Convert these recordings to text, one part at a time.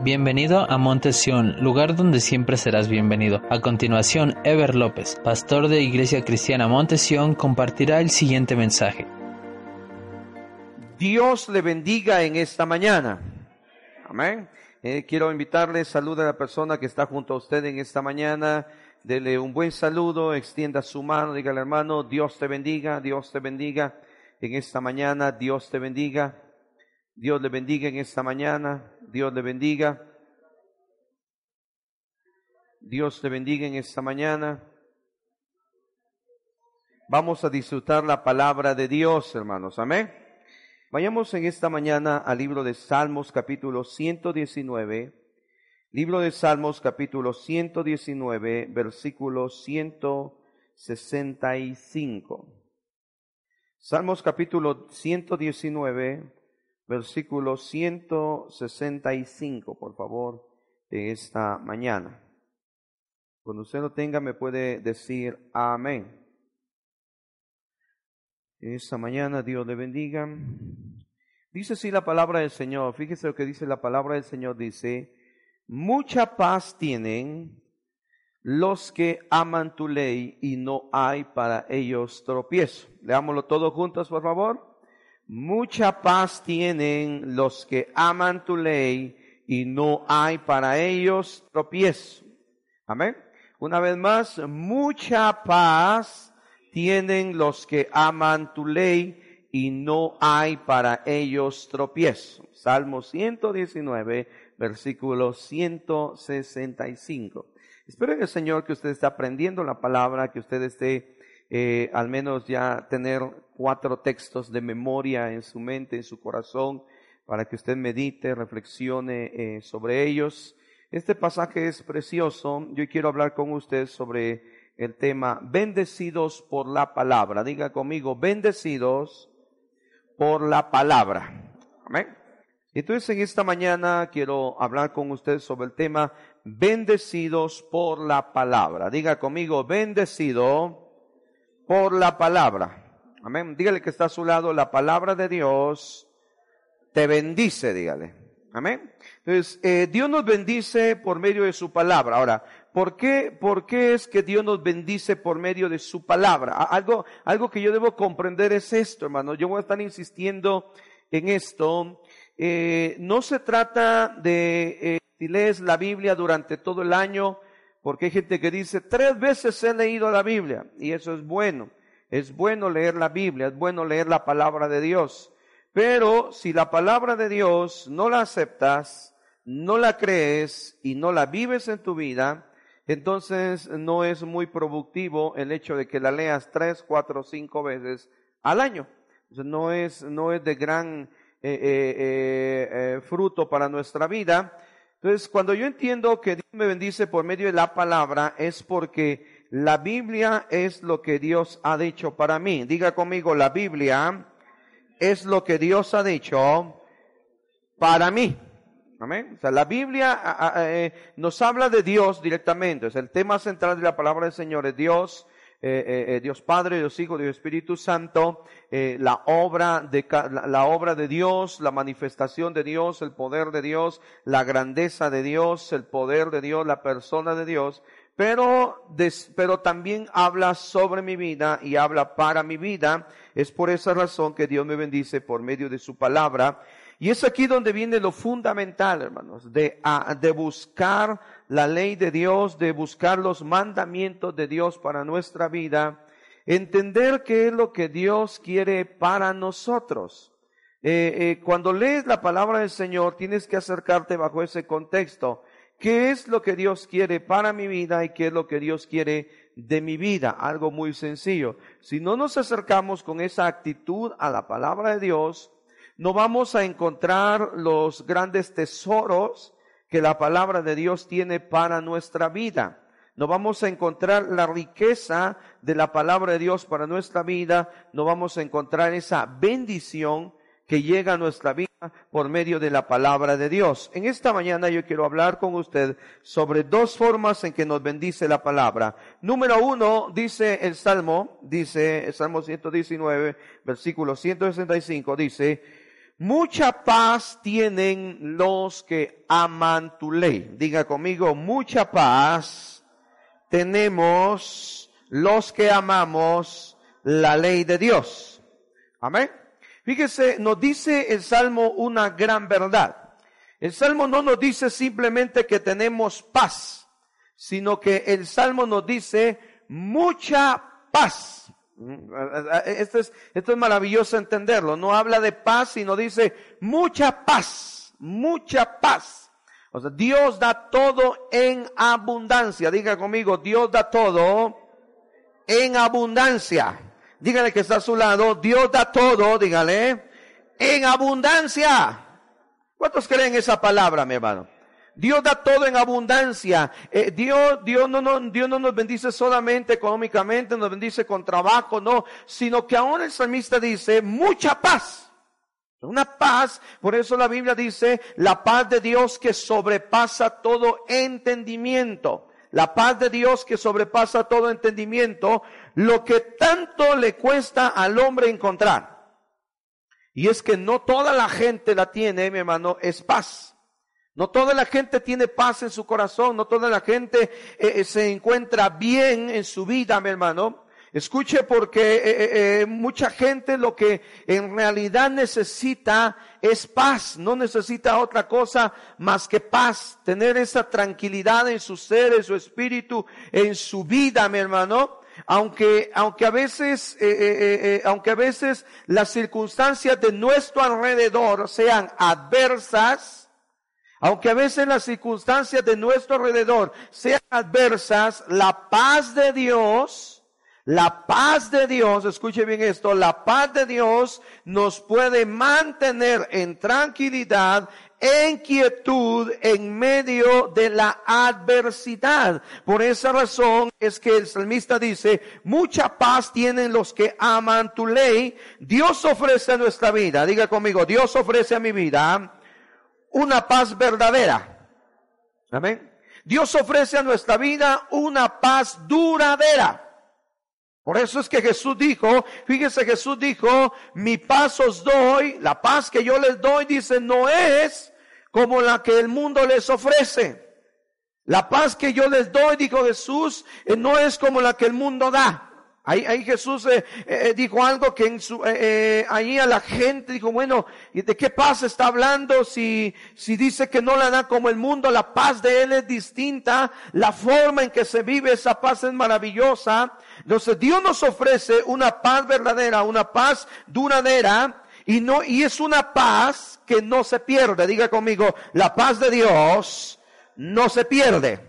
Bienvenido a Monte Sión, lugar donde siempre serás bienvenido. A continuación, Ever López, pastor de Iglesia Cristiana Monte Sión, compartirá el siguiente mensaje. Dios le bendiga en esta mañana. Amén. Eh, quiero invitarle, saluda a la persona que está junto a usted en esta mañana. Dele un buen saludo, extienda su mano, dígale hermano, Dios te bendiga, Dios te bendiga en esta mañana, Dios te bendiga. Dios le bendiga en esta mañana. Dios le bendiga. Dios te bendiga en esta mañana. Vamos a disfrutar la palabra de Dios, hermanos. Amén. Vayamos en esta mañana al libro de Salmos capítulo 119. Libro de Salmos capítulo 119, versículo 165. Salmos capítulo 119, versículo 165, por favor, de esta mañana. Cuando usted lo tenga, me puede decir amén. Esta mañana Dios le bendiga. Dice así la palabra del Señor. Fíjese lo que dice la palabra del Señor. Dice, mucha paz tienen los que aman tu ley y no hay para ellos tropiezo. Leámoslo todos juntos, por favor. Mucha paz tienen los que aman tu ley y no hay para ellos tropiezo. Amén. Una vez más, mucha paz tienen los que aman tu ley y no hay para ellos tropiezo. Salmo 119, versículo 165. Espero en el Señor que usted esté aprendiendo la palabra, que usted esté eh, al menos ya tener cuatro textos de memoria en su mente, en su corazón, para que usted medite, reflexione eh, sobre ellos. Este pasaje es precioso. Yo quiero hablar con usted sobre el tema bendecidos por la palabra. Diga conmigo, bendecidos por la palabra. Amén. Entonces en esta mañana quiero hablar con usted sobre el tema bendecidos por la palabra. Diga conmigo, bendecido por la palabra. Amén. Dígale que está a su lado, la palabra de Dios te bendice, dígale. Amén. Entonces, eh, Dios nos bendice por medio de su palabra. Ahora, ¿por qué, ¿por qué es que Dios nos bendice por medio de su palabra? Algo, algo que yo debo comprender es esto, hermano. Yo voy a estar insistiendo en esto. Eh, no se trata de eh, si lees la Biblia durante todo el año, porque hay gente que dice, tres veces he leído la Biblia, y eso es bueno. Es bueno leer la Biblia, es bueno leer la palabra de Dios. Pero si la palabra de Dios no la aceptas, no la crees y no la vives en tu vida, entonces no es muy productivo el hecho de que la leas tres, cuatro, cinco veces al año. no es, no es de gran eh, eh, eh, fruto para nuestra vida. Entonces, cuando yo entiendo que Dios me bendice por medio de la palabra, es porque la Biblia es lo que Dios ha dicho para mí. Diga conmigo, la Biblia es lo que Dios ha dicho para mí. Amén. O sea, la Biblia eh, nos habla de Dios directamente. Es el tema central de la palabra del Señor es Dios. Eh, eh, eh, Dios Padre, Dios Hijo, Dios Espíritu Santo, la obra de la, obra de Dios, la manifestación de Dios, el poder de Dios, la grandeza de Dios, el poder de Dios, la persona de Dios, pero, pero también habla sobre mi vida y habla para mi vida. Es por esa razón que Dios me bendice por medio de su palabra y es aquí donde viene lo fundamental, hermanos, de, de buscar la ley de Dios, de buscar los mandamientos de Dios para nuestra vida, entender qué es lo que Dios quiere para nosotros. Eh, eh, cuando lees la palabra del Señor, tienes que acercarte bajo ese contexto. ¿Qué es lo que Dios quiere para mi vida y qué es lo que Dios quiere de mi vida? Algo muy sencillo. Si no nos acercamos con esa actitud a la palabra de Dios, no vamos a encontrar los grandes tesoros que la palabra de Dios tiene para nuestra vida. No vamos a encontrar la riqueza de la palabra de Dios para nuestra vida. No vamos a encontrar esa bendición que llega a nuestra vida por medio de la palabra de Dios. En esta mañana yo quiero hablar con usted sobre dos formas en que nos bendice la palabra. Número uno, dice el Salmo, dice el Salmo 119, versículo 165, dice, mucha paz tienen los que aman tu ley. Diga conmigo, mucha paz tenemos los que amamos la ley de Dios. Amén. Fíjese, nos dice el Salmo una gran verdad. El Salmo no nos dice simplemente que tenemos paz, sino que el Salmo nos dice mucha paz. Esto es, esto es maravilloso entenderlo. No habla de paz, sino dice mucha paz, mucha paz. O sea, Dios da todo en abundancia. Diga conmigo, Dios da todo en abundancia. Dígale que está a su lado, Dios da todo, dígale, en abundancia. ¿Cuántos creen esa palabra, mi hermano? Dios da todo en abundancia. Eh, Dios, Dios, no, Dios no nos bendice solamente económicamente, nos bendice con trabajo, no, sino que ahora el salmista dice mucha paz. Una paz, por eso la Biblia dice, la paz de Dios que sobrepasa todo entendimiento. La paz de Dios que sobrepasa todo entendimiento, lo que tanto le cuesta al hombre encontrar. Y es que no toda la gente la tiene, mi hermano, es paz. No toda la gente tiene paz en su corazón, no toda la gente eh, eh, se encuentra bien en su vida, mi hermano. Escuche porque eh, mucha gente lo que en realidad necesita es paz, no necesita otra cosa más que paz, tener esa tranquilidad en su ser, en su espíritu, en su vida, mi hermano. Aunque, aunque a veces, aunque a veces las circunstancias de nuestro alrededor sean adversas, aunque a veces las circunstancias de nuestro alrededor sean adversas, la paz de Dios, la paz de Dios, escuche bien esto, la paz de Dios nos puede mantener en tranquilidad, en quietud, en medio de la adversidad. Por esa razón es que el salmista dice, mucha paz tienen los que aman tu ley. Dios ofrece a nuestra vida. Diga conmigo, Dios ofrece a mi vida una paz verdadera. Amén. Dios ofrece a nuestra vida una paz duradera. Por eso es que Jesús dijo, fíjese Jesús dijo, mi paz os doy, la paz que yo les doy, dice, no es como la que el mundo les ofrece. La paz que yo les doy, dijo Jesús, eh, no es como la que el mundo da. Ahí, ahí Jesús eh, eh, dijo algo que en su, eh, ahí a la gente dijo, bueno, ¿y de qué paz está hablando si, si dice que no la da como el mundo? La paz de Él es distinta, la forma en que se vive esa paz es maravillosa. Entonces Dios nos ofrece una paz verdadera, una paz duradera, y no, y es una paz que no se pierde. Diga conmigo, la paz de Dios no se pierde.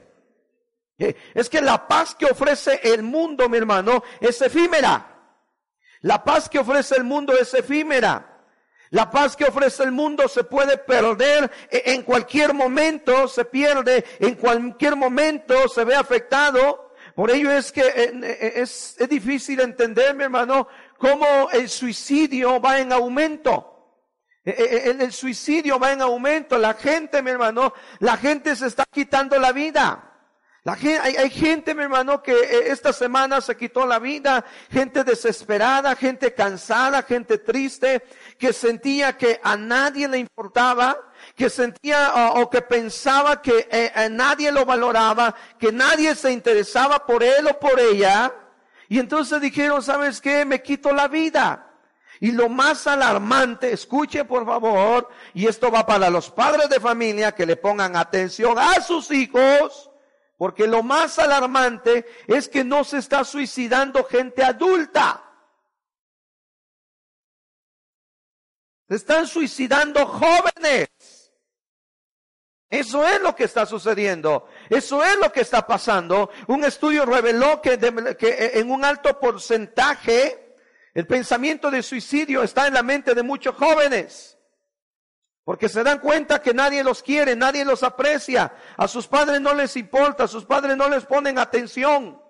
Es que la paz que ofrece el mundo, mi hermano, es efímera. La paz que ofrece el mundo es efímera. La paz que ofrece el mundo se puede perder e, en cualquier momento, se pierde, en cualquier momento se ve afectado. Por ello es que eh, eh, es, difícil entender, mi hermano, cómo el suicidio va en aumento. E, el, el suicidio va en aumento. La gente, mi hermano, la gente se está quitando la vida hay, gente, mi hermano, que eh, esta semana se quitó la vida, gente desesperada, gente cansada, gente triste, que sentía que a nadie le importaba, que sentía o, que pensaba que eh, a nadie lo valoraba, que nadie se interesaba por él o por ella. Y entonces dijeron, ¿sabes qué? Me quito la vida. Y lo más alarmante, escuche por favor, y esto va para los padres de familia que le pongan atención a sus hijos, porque lo más alarmante es que no se está suicidando gente adulta. Se están suicidando jóvenes. Eso es lo que está sucediendo. Eso es lo que está pasando. Un estudio reveló que, que, en un alto porcentaje el pensamiento de suicidio está en la mente de muchos jóvenes. Porque se dan cuenta que nadie los quiere, nadie los aprecia. A sus padres no les importa, a sus padres no les ponen atención.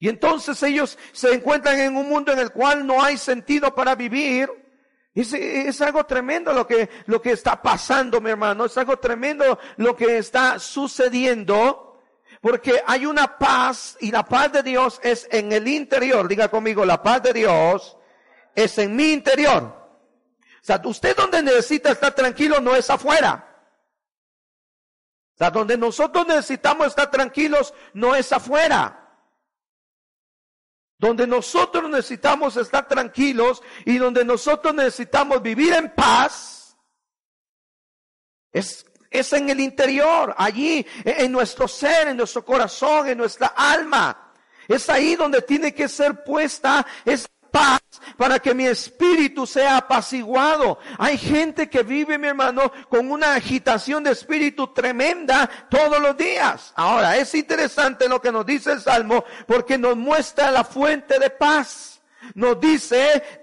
Y entonces ellos se encuentran en un mundo en el cual no hay sentido para vivir. Es, es, algo tremendo lo que, lo que está pasando, mi hermano. Es algo tremendo lo que está sucediendo. Porque hay una paz y la paz de Dios es en el interior. Diga conmigo, la paz de Dios es en mi interior. O sea, usted donde necesita estar tranquilo no es afuera. O sea, donde nosotros necesitamos estar tranquilos no es afuera. Donde nosotros necesitamos estar tranquilos y donde nosotros necesitamos vivir en paz es, es en el interior, allí, en nuestro ser, en nuestro corazón, en nuestra alma. Es ahí donde tiene que ser puesta esa paz para que mi espíritu sea apaciguado. Hay gente que vive, mi hermano, con una agitación de espíritu tremenda todos los días. Ahora, es interesante lo que nos dice el Salmo porque nos muestra la fuente de paz. Nos dice,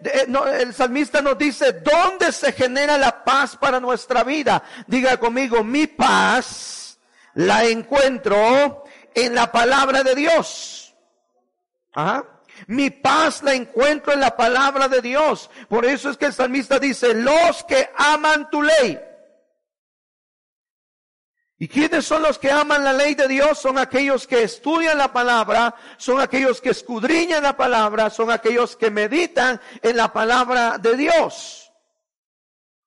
el salmista nos dice, ¿dónde se genera la paz para nuestra vida? Diga conmigo, mi paz la encuentro en la palabra de Dios. Ajá. Mi paz la encuentro en la palabra de Dios. Por eso es que el salmista dice, los que aman tu ley. ¿Y quiénes son los que aman la ley de Dios? Son aquellos que estudian la palabra, son aquellos que escudriñan la palabra, son aquellos que meditan en la palabra de Dios.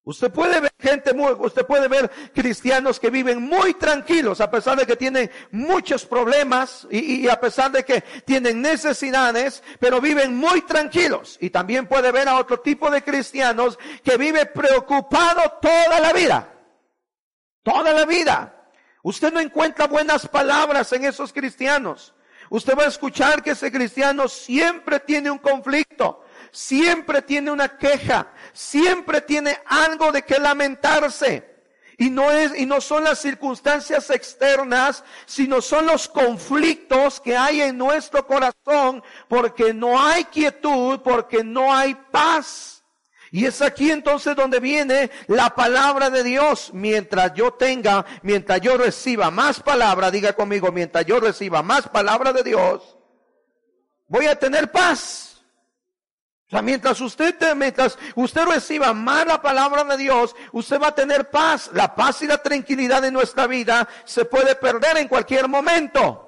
Usted puede ver gente muy, usted puede ver cristianos que viven muy tranquilos a pesar de que tienen muchos problemas y, y, a pesar de que tienen necesidades, pero viven muy tranquilos. Y también puede ver a otro tipo de cristianos que vive preocupado toda la vida. Toda la vida. Usted no encuentra buenas palabras en esos cristianos. Usted va a escuchar que ese cristiano siempre tiene un conflicto siempre tiene una queja, siempre tiene algo de que lamentarse. Y no es, y no son las circunstancias externas, sino son los conflictos que hay en nuestro corazón, porque no hay quietud, porque no hay paz. Y es aquí entonces donde viene la palabra de Dios. Mientras yo tenga, mientras yo reciba más palabra, diga conmigo, mientras yo reciba más palabra de Dios, voy a tener paz. Mientras usted, mientras usted reciba más la palabra de Dios, usted va a tener paz. La paz y la tranquilidad de nuestra vida se puede perder en cualquier momento.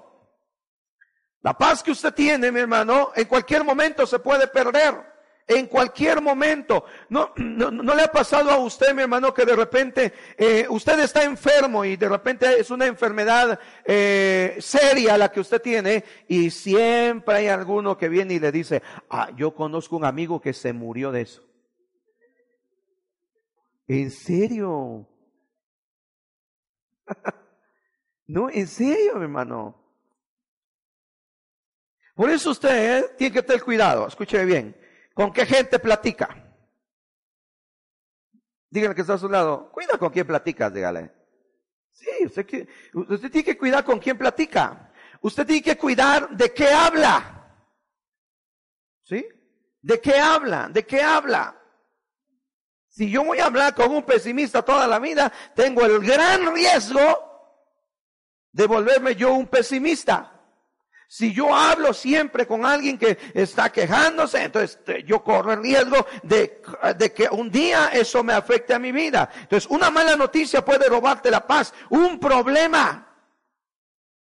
La paz que usted tiene, mi hermano, en cualquier momento se puede perder en cualquier momento. No, no, le ha pasado a usted, mi hermano, que de repente eh, usted está enfermo y de repente es una enfermedad eh, seria la que usted tiene y siempre hay alguno que viene y le dice, ah, yo conozco un amigo que se murió de eso. ¿En serio? no, en serio, mi hermano. Por eso usted eh, tiene que tener cuidado, escúcheme bien. ¿Con qué gente platica? Díganle que está a su lado. Cuida con quién platicas, dígale. Sí, usted, usted tiene que cuidar con quién platica. Usted tiene que cuidar de qué habla. ¿Sí? ¿De qué habla? ¿De qué habla? Si yo voy a hablar con un pesimista toda la vida, tengo el gran riesgo de volverme yo un pesimista. Si yo hablo siempre con alguien que está quejándose, entonces eh, yo corro el riesgo de, de, que un día eso me afecte a mi vida. Entonces, una mala noticia puede robarte la paz. Un problema.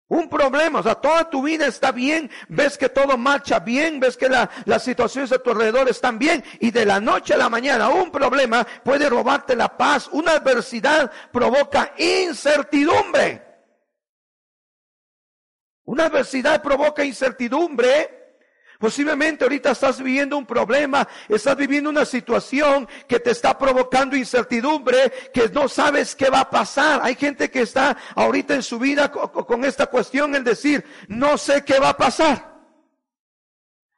Un problema, o sea, toda tu vida está bien, ves que todo marcha bien, ves que la, las situaciones a tu alrededor están bien y de la noche a la mañana un problema puede robarte la paz. Una adversidad provoca incertidumbre. Una adversidad provoca incertidumbre. Posiblemente ahorita estás viviendo un problema, estás viviendo una situación que te está provocando incertidumbre, que no sabes qué va a pasar. Hay gente que está ahorita en su vida con esta cuestión, el decir, no sé qué va a pasar.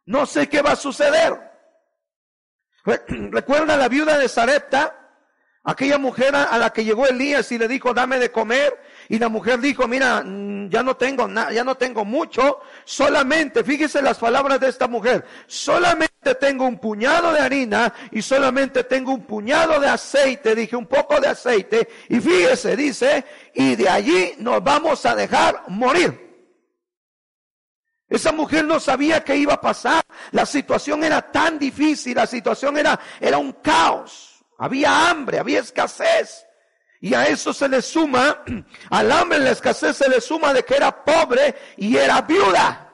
No sé qué va a suceder. Recuerda la viuda de Sarepta, aquella mujer a la que llegó Elías y le dijo, dame de comer. Y la mujer dijo, mira, mm, ya no tengo nada, ya no tengo mucho, solamente, fíjese las palabras de esta mujer, solamente tengo un puñado de harina y solamente tengo un puñado de aceite, dije un poco de aceite, y fíjese, dice, y de allí nos vamos a dejar morir. Esa mujer no sabía qué iba a pasar, la situación era tan difícil, la situación era, era un caos, había hambre, había escasez. Y a eso se le suma, al hambre la escasez se le suma de que era pobre y era viuda.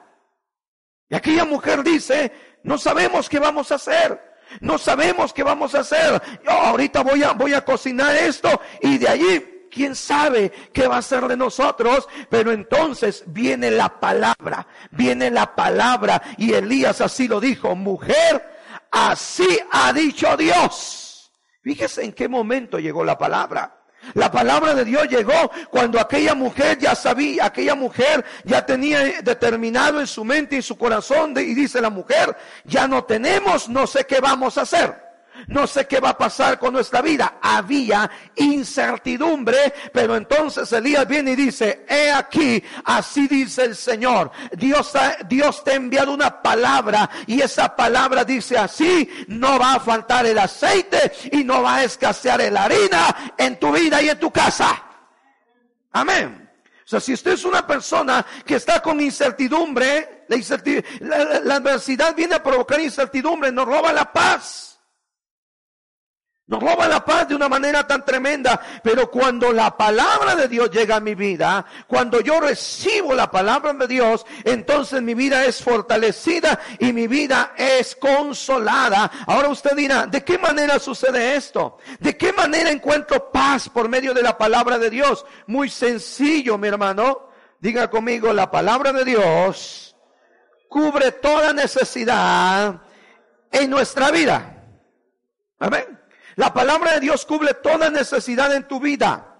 Y aquella mujer dice, no sabemos qué vamos a hacer. No sabemos qué vamos a hacer. Yo ahorita voy a, voy a cocinar esto y de allí quién sabe qué va a ser de nosotros, pero entonces viene la palabra, viene la palabra y Elías así lo dijo, mujer, así ha dicho Dios. Fíjese en qué momento llegó la palabra. La palabra de Dios llegó cuando aquella mujer ya sabía, aquella mujer ya tenía determinado en su mente y su corazón y dice la mujer, ya no tenemos, no sé qué vamos a hacer. No sé qué va a pasar con nuestra vida. Había incertidumbre, pero entonces Elías viene y dice, he aquí, así dice el Señor. Dios, Dios te ha enviado una palabra y esa palabra dice así, no va a faltar el aceite y no va a escasear la harina en tu vida y en tu casa. Amén. O sea, si usted es una persona que está con incertidumbre, la, la adversidad viene a provocar incertidumbre, nos roba la paz. Nos roba la paz de una manera tan tremenda. Pero cuando la palabra de Dios llega a mi vida, cuando yo recibo la palabra de Dios, entonces mi vida es fortalecida y mi vida es consolada. Ahora usted dirá, ¿de qué manera sucede esto? ¿De qué manera encuentro paz por medio de la palabra de Dios? Muy sencillo, mi hermano. Diga conmigo, la palabra de Dios cubre toda necesidad en nuestra vida. Amén. La palabra de Dios cubre toda necesidad en tu vida.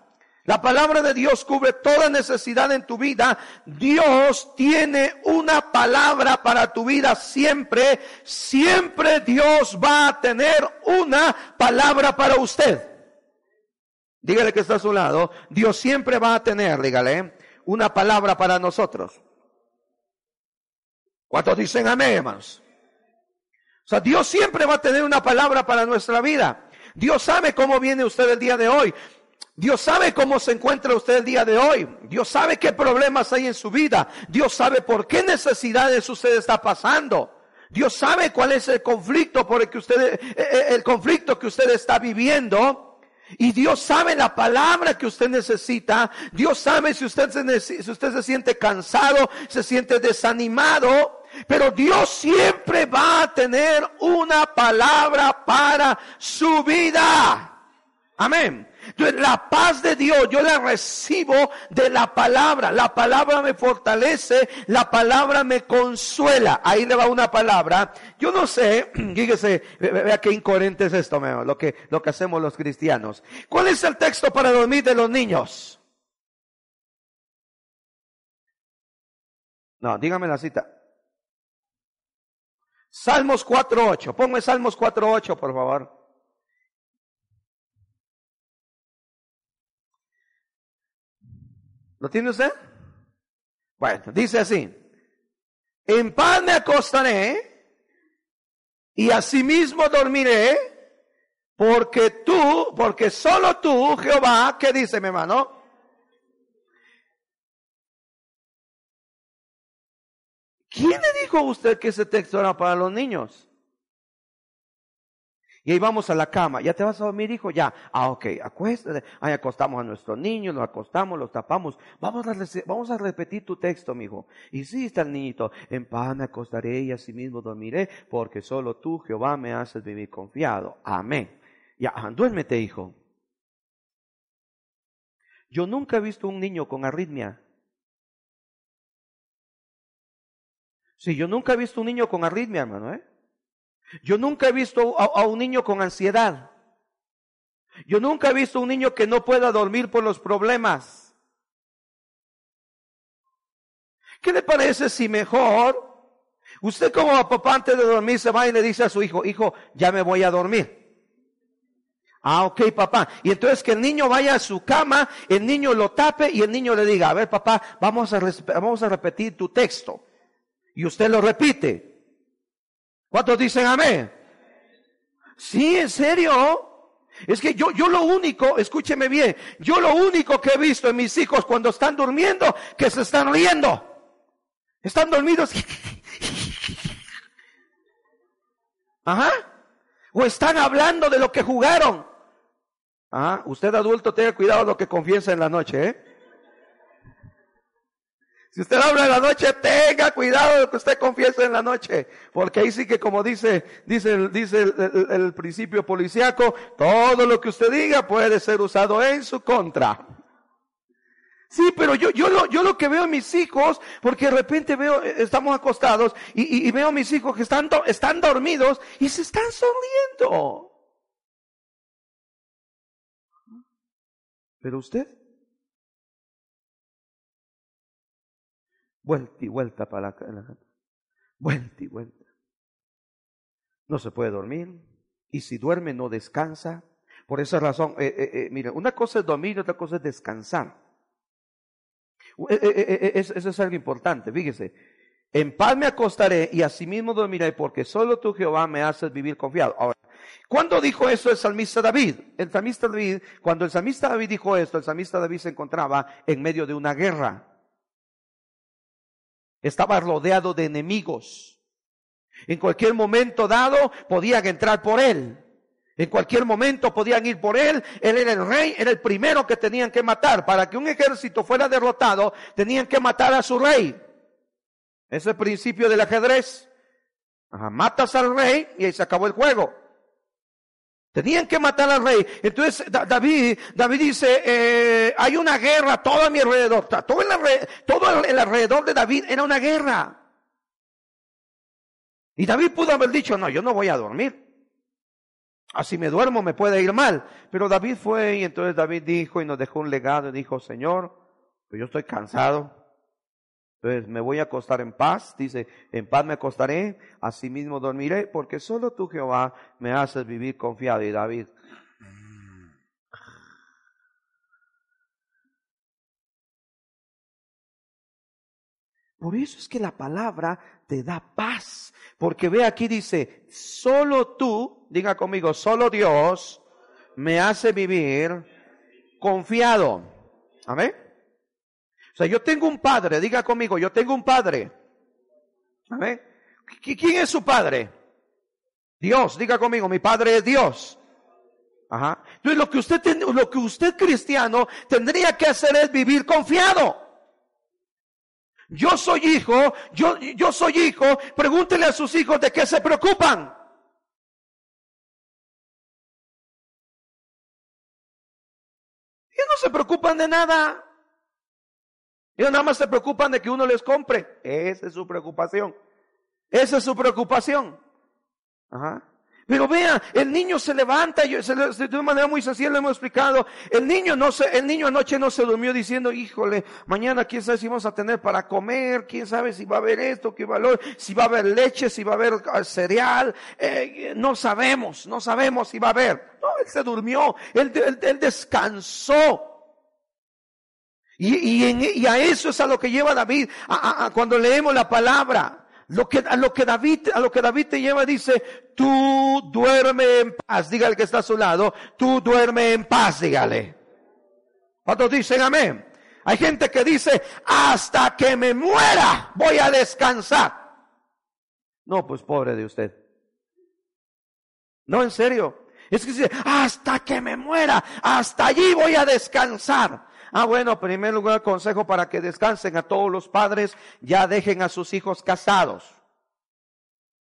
La palabra de Dios cubre toda necesidad en tu vida. Dios tiene una palabra para tu vida siempre. Siempre Dios va a tener una palabra para usted. Dígale que está a su lado. Dios siempre va a tener, dígale, una palabra para nosotros. ¿Cuántos dicen amén, hermanos? O sea, Dios siempre va a tener una palabra para nuestra vida. Dios sabe cómo viene usted el día de hoy. Dios sabe cómo se encuentra usted el día de hoy. Dios sabe qué problemas hay en su vida. Dios sabe por qué necesidades usted está pasando. Dios sabe cuál es el conflicto por el que usted, eh, eh, el conflicto que usted está viviendo. Y Dios sabe la palabra que usted necesita. Dios sabe si usted se, si usted se siente cansado, se siente desanimado. Pero Dios siempre va a tener una palabra para su vida. Amén. La paz de Dios yo la recibo de la palabra. La palabra me fortalece, la palabra me consuela. Ahí le va una palabra. Yo no sé, fíjese, vea qué incoherente es esto, lo que, lo que hacemos los cristianos. ¿Cuál es el texto para dormir de los niños? No, dígame la cita. Salmos 4.8. Ponme Salmos 4.8, por favor. ¿Lo tiene usted? Bueno, dice así. En paz me acostaré y asimismo dormiré, porque tú, porque solo tú, Jehová, ¿qué dice mi hermano? ¿Quién le dijo a usted que ese texto era para los niños? Y ahí vamos a la cama. ¿Ya te vas a dormir, hijo? Ya. Ah, ok. Acuéstate. Ahí acostamos a nuestros niños, los acostamos, los tapamos. Vamos a, repetir tu texto, mijo. Y sí está el niñito. En paz me acostaré y asimismo dormiré, porque solo tú, Jehová, me haces vivir confiado. Amén. Ya, duérmete, hijo. Yo nunca he visto un niño con arritmia Sí, yo nunca he visto un niño con arritmia, hermano, ¿eh? Yo nunca he visto a, un niño con ansiedad. Yo nunca he visto un niño que no pueda dormir por los problemas. ¿Qué le parece si mejor usted como papá antes de dormir se va y le dice a su hijo, hijo, ya me voy a dormir? Ah, ok, papá. Y entonces que el niño vaya a su cama, el niño lo tape y el niño le diga, a ver, papá, vamos a, vamos a repetir tu texto y usted lo repite. ¿Cuántos dicen amén? Sí, en serio. Es que yo, yo lo único, escúcheme bien, yo lo único que he visto en mis hijos cuando están durmiendo, que se están riendo. Están dormidos. Ajá. O están hablando de lo que jugaron. Ajá. Usted adulto tenga cuidado lo que confiesa en la noche, ¿eh? Si usted habla en la noche, tenga cuidado de que usted confiese en la noche. Porque ahí sí que como dice, dice, dice el, principio policiaco, todo lo que usted diga puede ser usado en su contra. Sí, pero yo, yo, lo, yo lo que veo a mis hijos, porque de repente veo, eh, estamos acostados y, y, veo a mis hijos que están, están dormidos y se están sonriendo. Pero usted, vuelta y vuelta para la, la vuelta y vuelta. No se puede dormir y si duerme no descansa. Por esa razón, eh, eh, eh, mire, una cosa es dormir y otra cosa es descansar. Eso es algo importante, fíjese. En paz me acostaré y asimismo dormiré porque solo tú Jehová me haces vivir confiado. Ahora, ¿cuándo dijo eso el salmista David? El salmista David, cuando el salmista David dijo esto, el salmista David se encontraba en medio de una guerra. Estaba rodeado de enemigos. En cualquier momento dado podían entrar por él. En cualquier momento podían ir por él. Él era el rey, era el primero que tenían que matar. Para que un ejército fuera derrotado, tenían que matar a su rey. Ese principio del ajedrez. matas al rey y ahí se acabó el juego. Tenían que matar al rey. Entonces David, David dice, eh, hay una guerra todo a mi alrededor. Todo el, todo el alrededor de David era una guerra. Y David pudo haber dicho, no, yo no voy a dormir. Así me duermo me puede ir mal. Pero David fue y entonces David dijo y nos dejó un legado y dijo, Señor, yo estoy cansado. Entonces me voy a acostar en paz, dice, en paz me acostaré, así mismo dormiré, porque solo tú Jehová me haces vivir confiado. Y David, Por eso es que la palabra te da paz. Porque ve aquí dice, solo tú, diga conmigo, solo Dios me hace vivir confiado. Amén. O sea, yo tengo un padre, diga conmigo, yo tengo un padre. Amén. ¿Quién es su padre? Dios, diga conmigo, mi padre es Dios. Ajá. Entonces lo que usted, lo que usted cristiano tendría que hacer es vivir confiado. Yo soy hijo, yo, yo soy hijo, pregúntele a sus hijos de qué se preocupan. Ellos no se preocupan de nada. Ellos nada más se preocupan de que uno les compre. Esa es su preocupación. Esa es su preocupación. Ajá. Pero vea, el niño se levanta, yo, de una manera muy sencilla lo hemos explicado. El niño no se, el niño anoche no se durmió diciendo, híjole, mañana quién sabe si vamos a tener para comer, quién sabe si va a haber esto, qué valor, si va a haber leche, si va a haber ah, cereal, eh, no sabemos, no sabemos si va a haber. No, él se durmió, él, él, descansó. Y, y, y, a eso es a lo que lleva David a, cuando leemos la palabra. Lo que, a lo que David, a lo que David te lleva dice, tú duerme en paz. Dígale que está a su lado, tú duerme en paz, dígale. ¿Cuántos dicen amén? Hay gente que dice, hasta que me muera voy a descansar. No, pues pobre de usted. No, en serio. Es que dice, hasta que me muera, hasta allí voy a descansar. Ah, bueno, en primer lugar, consejo para que descansen a todos los padres, ya dejen a sus hijos casados.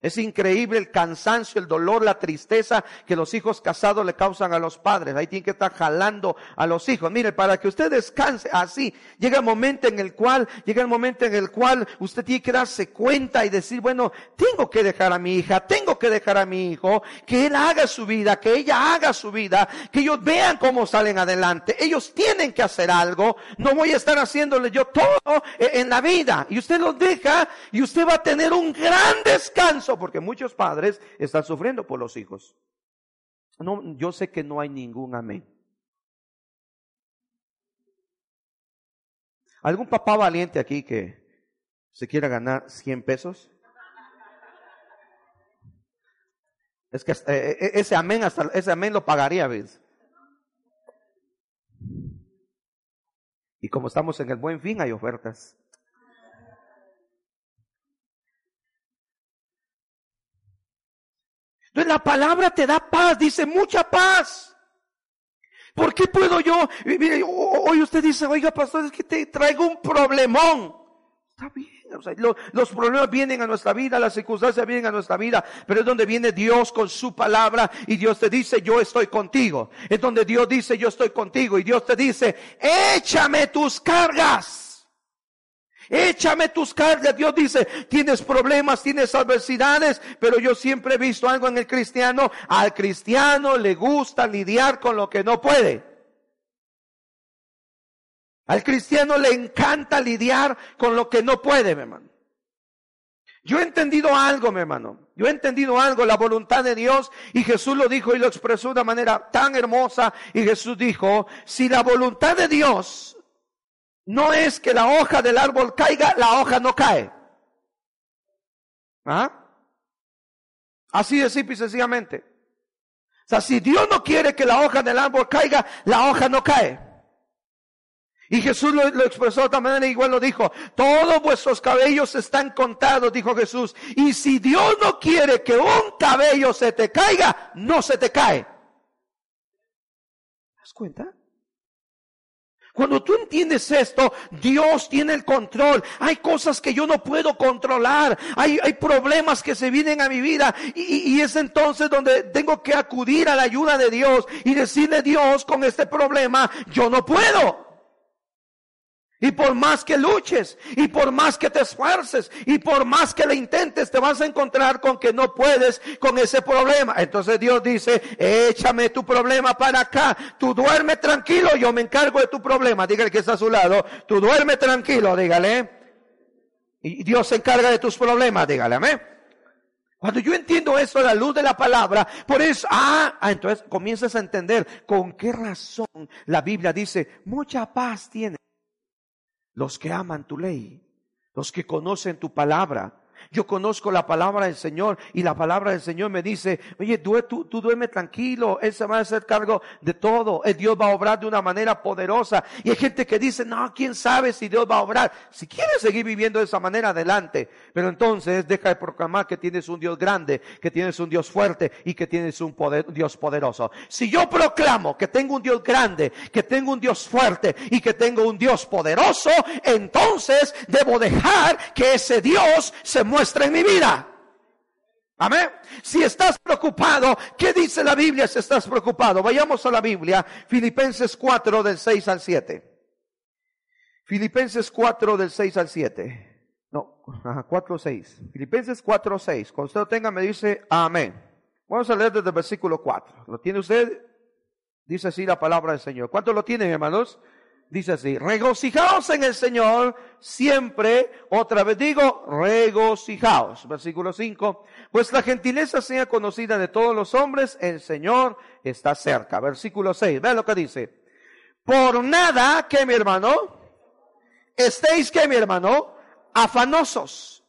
Es increíble el cansancio, el dolor, la tristeza que los hijos casados le causan a los padres. Ahí tiene que estar jalando a los hijos. Mire, para que usted descanse así, llega el momento en el cual, llega el momento en el cual usted tiene que darse cuenta y decir, bueno, tengo que dejar a mi hija, tengo que dejar a mi hijo, que él haga su vida, que ella haga su vida, que ellos vean cómo salen adelante. Ellos tienen que hacer algo. No voy a estar haciéndole yo todo en la vida. Y usted los deja y usted va a tener un gran descanso porque muchos padres están sufriendo por los hijos. No, yo sé que no hay ningún amén. ¿Algún papá valiente aquí que se quiera ganar 100 pesos? Es que eh, eh, ese amén, hasta ese amén lo pagaría, ¿ves? Y como estamos en el buen fin, hay ofertas. Entonces la palabra te da paz, dice mucha paz. ¿Por qué puedo yo? Hoy usted dice, oiga pastor, es que te traigo un problemón. Está bien. los problemas vienen a nuestra vida, las circunstancias vienen a nuestra vida, pero es donde viene Dios con su palabra y Dios te dice, yo estoy contigo. Es donde Dios dice, yo estoy contigo y Dios te dice, échame tus cargas. Échame tus cargas. Dios dice, tienes problemas, tienes adversidades, pero yo siempre he visto algo en el cristiano. Al cristiano le gusta lidiar con lo que no puede. Al cristiano le encanta lidiar con lo que no puede, mi hermano. Yo he entendido algo, mi hermano. Yo he entendido algo, la voluntad de Dios. Y Jesús lo dijo y lo expresó de una manera tan hermosa. Y Jesús dijo, si la voluntad de Dios no es que la hoja del árbol caiga, la hoja no cae. ¿Ah? Así de simple y sencillamente. O sea, si Dios no quiere que la hoja del árbol caiga, la hoja no cae. Y Jesús lo, expresó de otra manera, igual lo dijo, todos vuestros cabellos están contados, dijo Jesús. Y si Dios no quiere que un cabello se te caiga, no se te cae. ¿Te das cuenta? Cuando tú entiendes esto, Dios tiene el control. Hay cosas que yo no puedo controlar. Hay, hay problemas que se vienen a mi vida. Y, y, es entonces donde tengo que acudir a la ayuda de Dios y decirle, Dios, con este problema, yo no puedo. Y por más que luches, y por más que te esfuerces, y por más que le intentes, te vas a encontrar con que no puedes con ese problema. Entonces Dios dice, échame tu problema para acá. Tú duerme tranquilo, yo me encargo de tu problema. Dígale que está a su lado. Tú duerme tranquilo, dígale. Y Dios se encarga de tus problemas, dígale, amén. Cuando yo entiendo eso a la luz de la palabra, por eso, ah, ah, entonces comienzas a entender con qué razón la Biblia dice, mucha paz tiene los que aman tu ley, los que conocen tu palabra, yo conozco la palabra del Señor y la palabra del Señor me dice, oye, tú, tú, duerme tranquilo, Él se va a hacer cargo de todo, Dios va a obrar de una manera poderosa. Y hay gente que dice, no, quién sabe si Dios va a obrar. Si quieres seguir viviendo de esa manera, adelante. Pero entonces deja de proclamar que tienes un Dios grande, que tienes un Dios fuerte y que tienes un Dios poderoso. Si yo proclamo que tengo un Dios grande, que tengo un Dios fuerte y que tengo un Dios poderoso, entonces debo dejar que ese Dios se muestra en mi vida. Amén. Si estás preocupado, ¿qué dice la Biblia si estás preocupado? Vayamos a la Biblia, Filipenses 4 del 6 al 7. Filipenses 4 del 6 al 7. No, 4 6. Filipenses 4 6. Cuando usted lo tenga me dice amén. Vamos a leer desde el versículo 4. ¿Lo tiene usted? Dice así la palabra del Señor. ¿Cuántos lo tienen, hermanos? Dice así, regocijaos en el Señor siempre, otra vez digo, regocijaos. Versículo 5, pues la gentileza sea conocida de todos los hombres, el Señor está cerca. Versículo 6, vean lo que dice. Por nada que mi hermano, estéis que mi hermano, afanosos.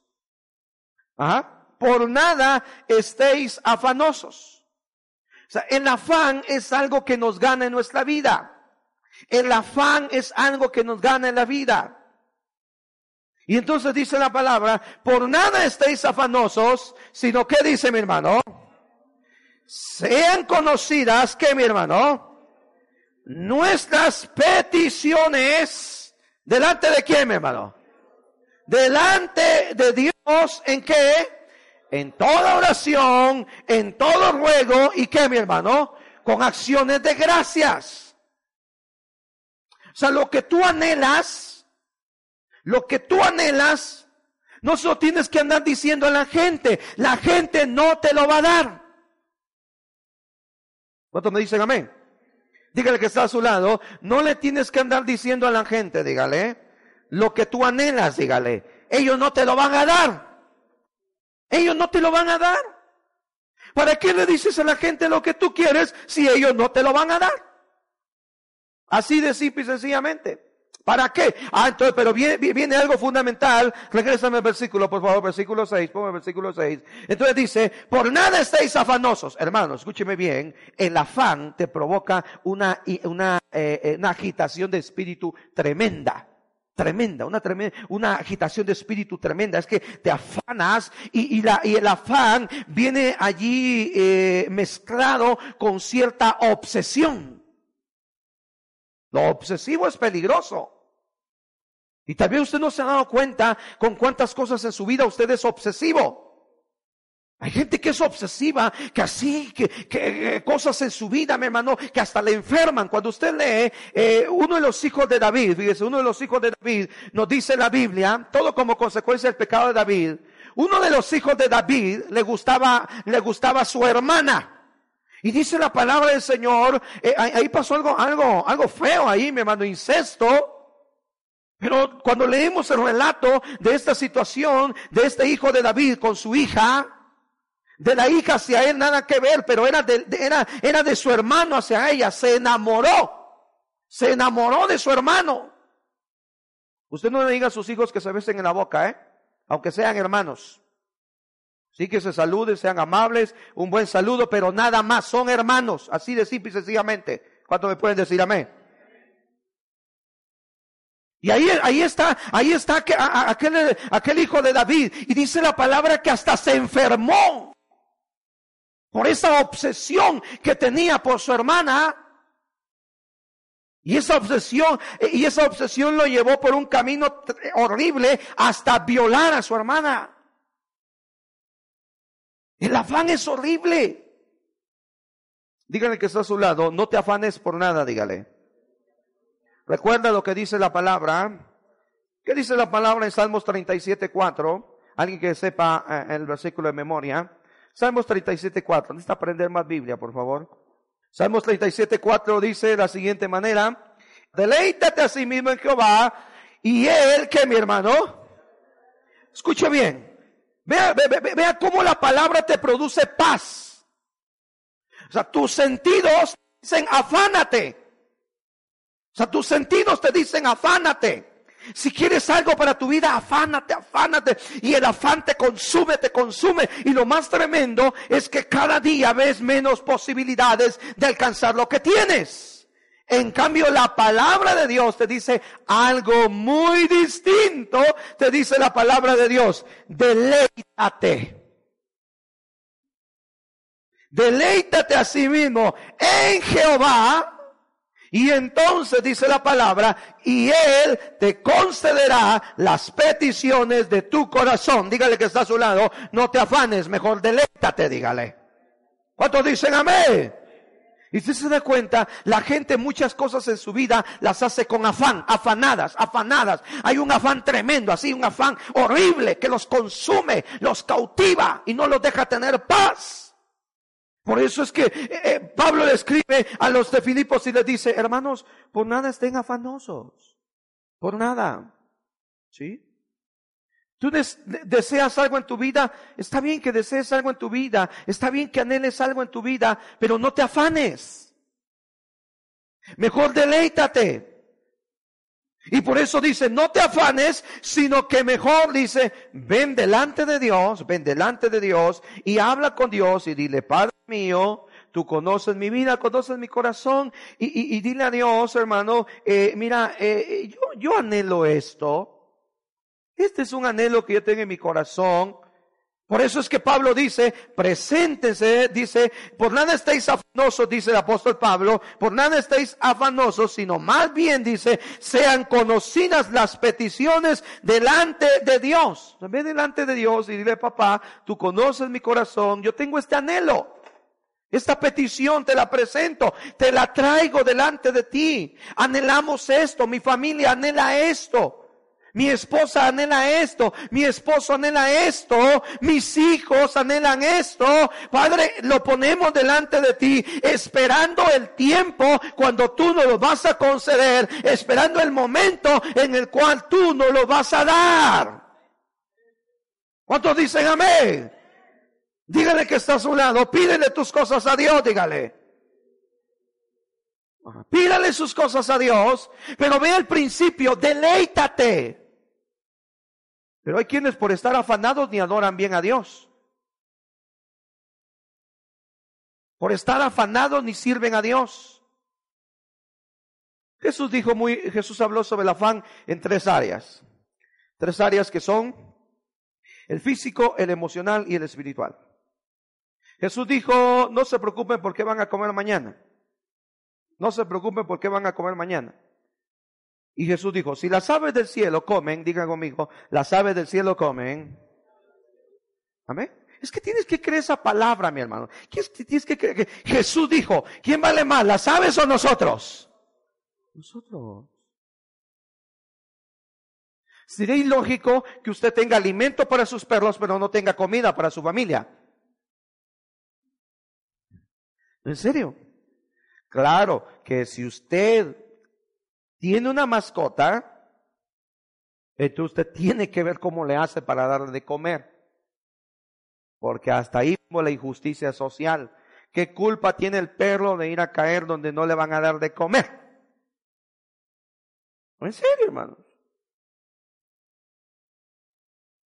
Por nada estéis afanosos. O sea, el afán es algo que nos gana en nuestra vida. El afán es algo que nos gana en la vida. Y entonces dice la palabra, por nada estéis afanosos, sino que dice mi hermano, sean conocidas que mi hermano, nuestras peticiones, delante de quién mi hermano? Delante de Dios en qué? En toda oración, en todo ruego y que mi hermano, con acciones de gracias. O sea, lo que tú anhelas, lo que tú anhelas, no solo tienes que andar diciendo a la gente, la gente no te lo va a dar. ¿Cuántos me dicen amén? Dígale que está a su lado, no le tienes que andar diciendo a la gente, dígale, lo que tú anhelas, dígale, ellos no te lo van a dar. Ellos no te lo van a dar. ¿Para qué le dices a la gente lo que tú quieres si ellos no te lo van a dar? Así de simple y sencillamente. ¿Para qué? Ah, entonces, pero viene, viene algo fundamental. Regrésame al versículo, por favor, versículo 6, ponme el versículo 6. Entonces dice, por nada estéis afanosos. Hermanos, escúcheme bien, el afán te provoca una, una, eh, eh, una agitación de espíritu tremenda. Tremenda, una tremenda, una agitación de espíritu tremenda. Es que te afanas y, y, la, y el afán viene allí eh, mezclado con cierta obsesión. Lo obsesivo es peligroso. Y tal vez usted no se ha dado cuenta con cuántas cosas en su vida usted es obsesivo. Hay gente que es obsesiva, que así, que, que eh, cosas en su vida, mi hermano, que hasta le enferman. Cuando usted lee, eh, uno de los hijos de David, fíjese, uno de los hijos de David, nos dice la Biblia, todo como consecuencia del pecado de David, uno de los hijos de David le gustaba, le gustaba su hermana. Y dice la palabra del Señor, eh, ahí pasó algo, algo, algo feo ahí, me hermano, incesto. Pero cuando leemos el relato de esta situación, de este hijo de David con su hija, de la hija hacia él nada que ver, pero era de, era, era de su hermano hacia ella, se enamoró, se enamoró de su hermano. Usted no le diga a sus hijos que se besen en la boca, ¿eh? aunque sean hermanos. Sí que se saluden, sean amables, un buen saludo, pero nada más, son hermanos, así de simple y sencillamente. ¿Cuánto me pueden decir amén? Y ahí, ahí está, ahí está aquel, aquel hijo de David. Y dice la palabra que hasta se enfermó por esa obsesión que tenía por su hermana. Y esa obsesión, y esa obsesión lo llevó por un camino horrible hasta violar a su hermana. El afán es horrible. Dígale que está a su lado, no te afanes por nada, dígale. Recuerda lo que dice la palabra. ¿Qué dice la palabra en Salmos 37, 4? Alguien que sepa eh, el versículo de memoria. Salmos 37, 4. Necesita aprender más Biblia, por favor. Salmos 37, 4 dice de la siguiente manera. Deleítate a sí mismo en Jehová y él que mi hermano. Escuche bien. Vea, vea, vea cómo la palabra te produce paz. O sea, tus sentidos dicen afánate. O sea, tus sentidos te dicen afánate. Si quieres algo para tu vida, afánate, afánate. Y el afán te consume, te consume. Y lo más tremendo es que cada día ves menos posibilidades de alcanzar lo que tienes. En cambio, la palabra de Dios te dice algo muy distinto. Te dice la palabra de Dios, deleítate. Deleítate a sí mismo en Jehová y entonces dice la palabra, y Él te concederá las peticiones de tu corazón. Dígale que está a su lado, no te afanes, mejor deleítate, dígale. ¿Cuántos dicen amén? Y si se da cuenta, la gente muchas cosas en su vida las hace con afán, afanadas, afanadas. Hay un afán tremendo, así un afán horrible que los consume, los cautiva y no los deja tener paz. Por eso es que eh, eh, Pablo le escribe a los de Filipos y les dice, hermanos, por nada estén afanosos. Por nada. ¿Sí? Tú deseas algo en tu vida, está bien que desees algo en tu vida, está bien que anheles algo en tu vida, pero no te afanes. Mejor deleítate. Y por eso dice, no te afanes, sino que mejor dice, ven delante de Dios, ven delante de Dios y habla con Dios y dile, Padre mío, tú conoces mi vida, conoces mi corazón y, dile a Dios, hermano, eh, mira, eh, yo, yo anhelo esto. Este es un anhelo que yo tengo en mi corazón. Por eso es que Pablo dice, preséntense, dice, por nada estéis afanosos, dice el apóstol Pablo, por nada estéis afanosos, sino más bien dice, sean conocidas las peticiones delante de Dios. Ve delante de Dios y dile, papá, tú conoces mi corazón, yo tengo este anhelo. Esta petición te la presento, te la traigo delante de ti. Anhelamos esto, mi familia anhela esto. Mi esposa anhela esto, mi esposo anhela esto, mis hijos anhelan esto. Padre, lo ponemos delante de ti, esperando el tiempo cuando tú nos lo vas a conceder, esperando el momento en el cual tú nos lo vas a dar. ¿Cuántos dicen amén? Dígale que está a su lado, pídele tus cosas a Dios, dígale. Pídale sus cosas a Dios, pero ve el principio, deleítate. Pero hay quienes por estar afanados ni adoran bien a Dios. Por estar afanados ni sirven a Dios. Jesús dijo muy, Jesús habló sobre el afán en tres áreas. Tres áreas que son el físico, el emocional y el espiritual. Jesús dijo, no se preocupen por qué van a comer mañana. No se preocupen por qué van a comer mañana. Y Jesús dijo, si las aves del cielo comen, digan conmigo, las aves del cielo comen. Amén. Es que tienes que creer esa palabra, mi hermano. Tienes que creer que Jesús dijo, ¿quién vale más, las aves o nosotros? Nosotros. Sería ilógico que usted tenga alimento para sus perros, pero no tenga comida para su familia. ¿En serio? Claro que si usted tiene una mascota, entonces usted tiene que ver cómo le hace para darle de comer. Porque hasta ahí la injusticia social. ¿Qué culpa tiene el perro de ir a caer donde no le van a dar de comer? ¿En serio, hermanos?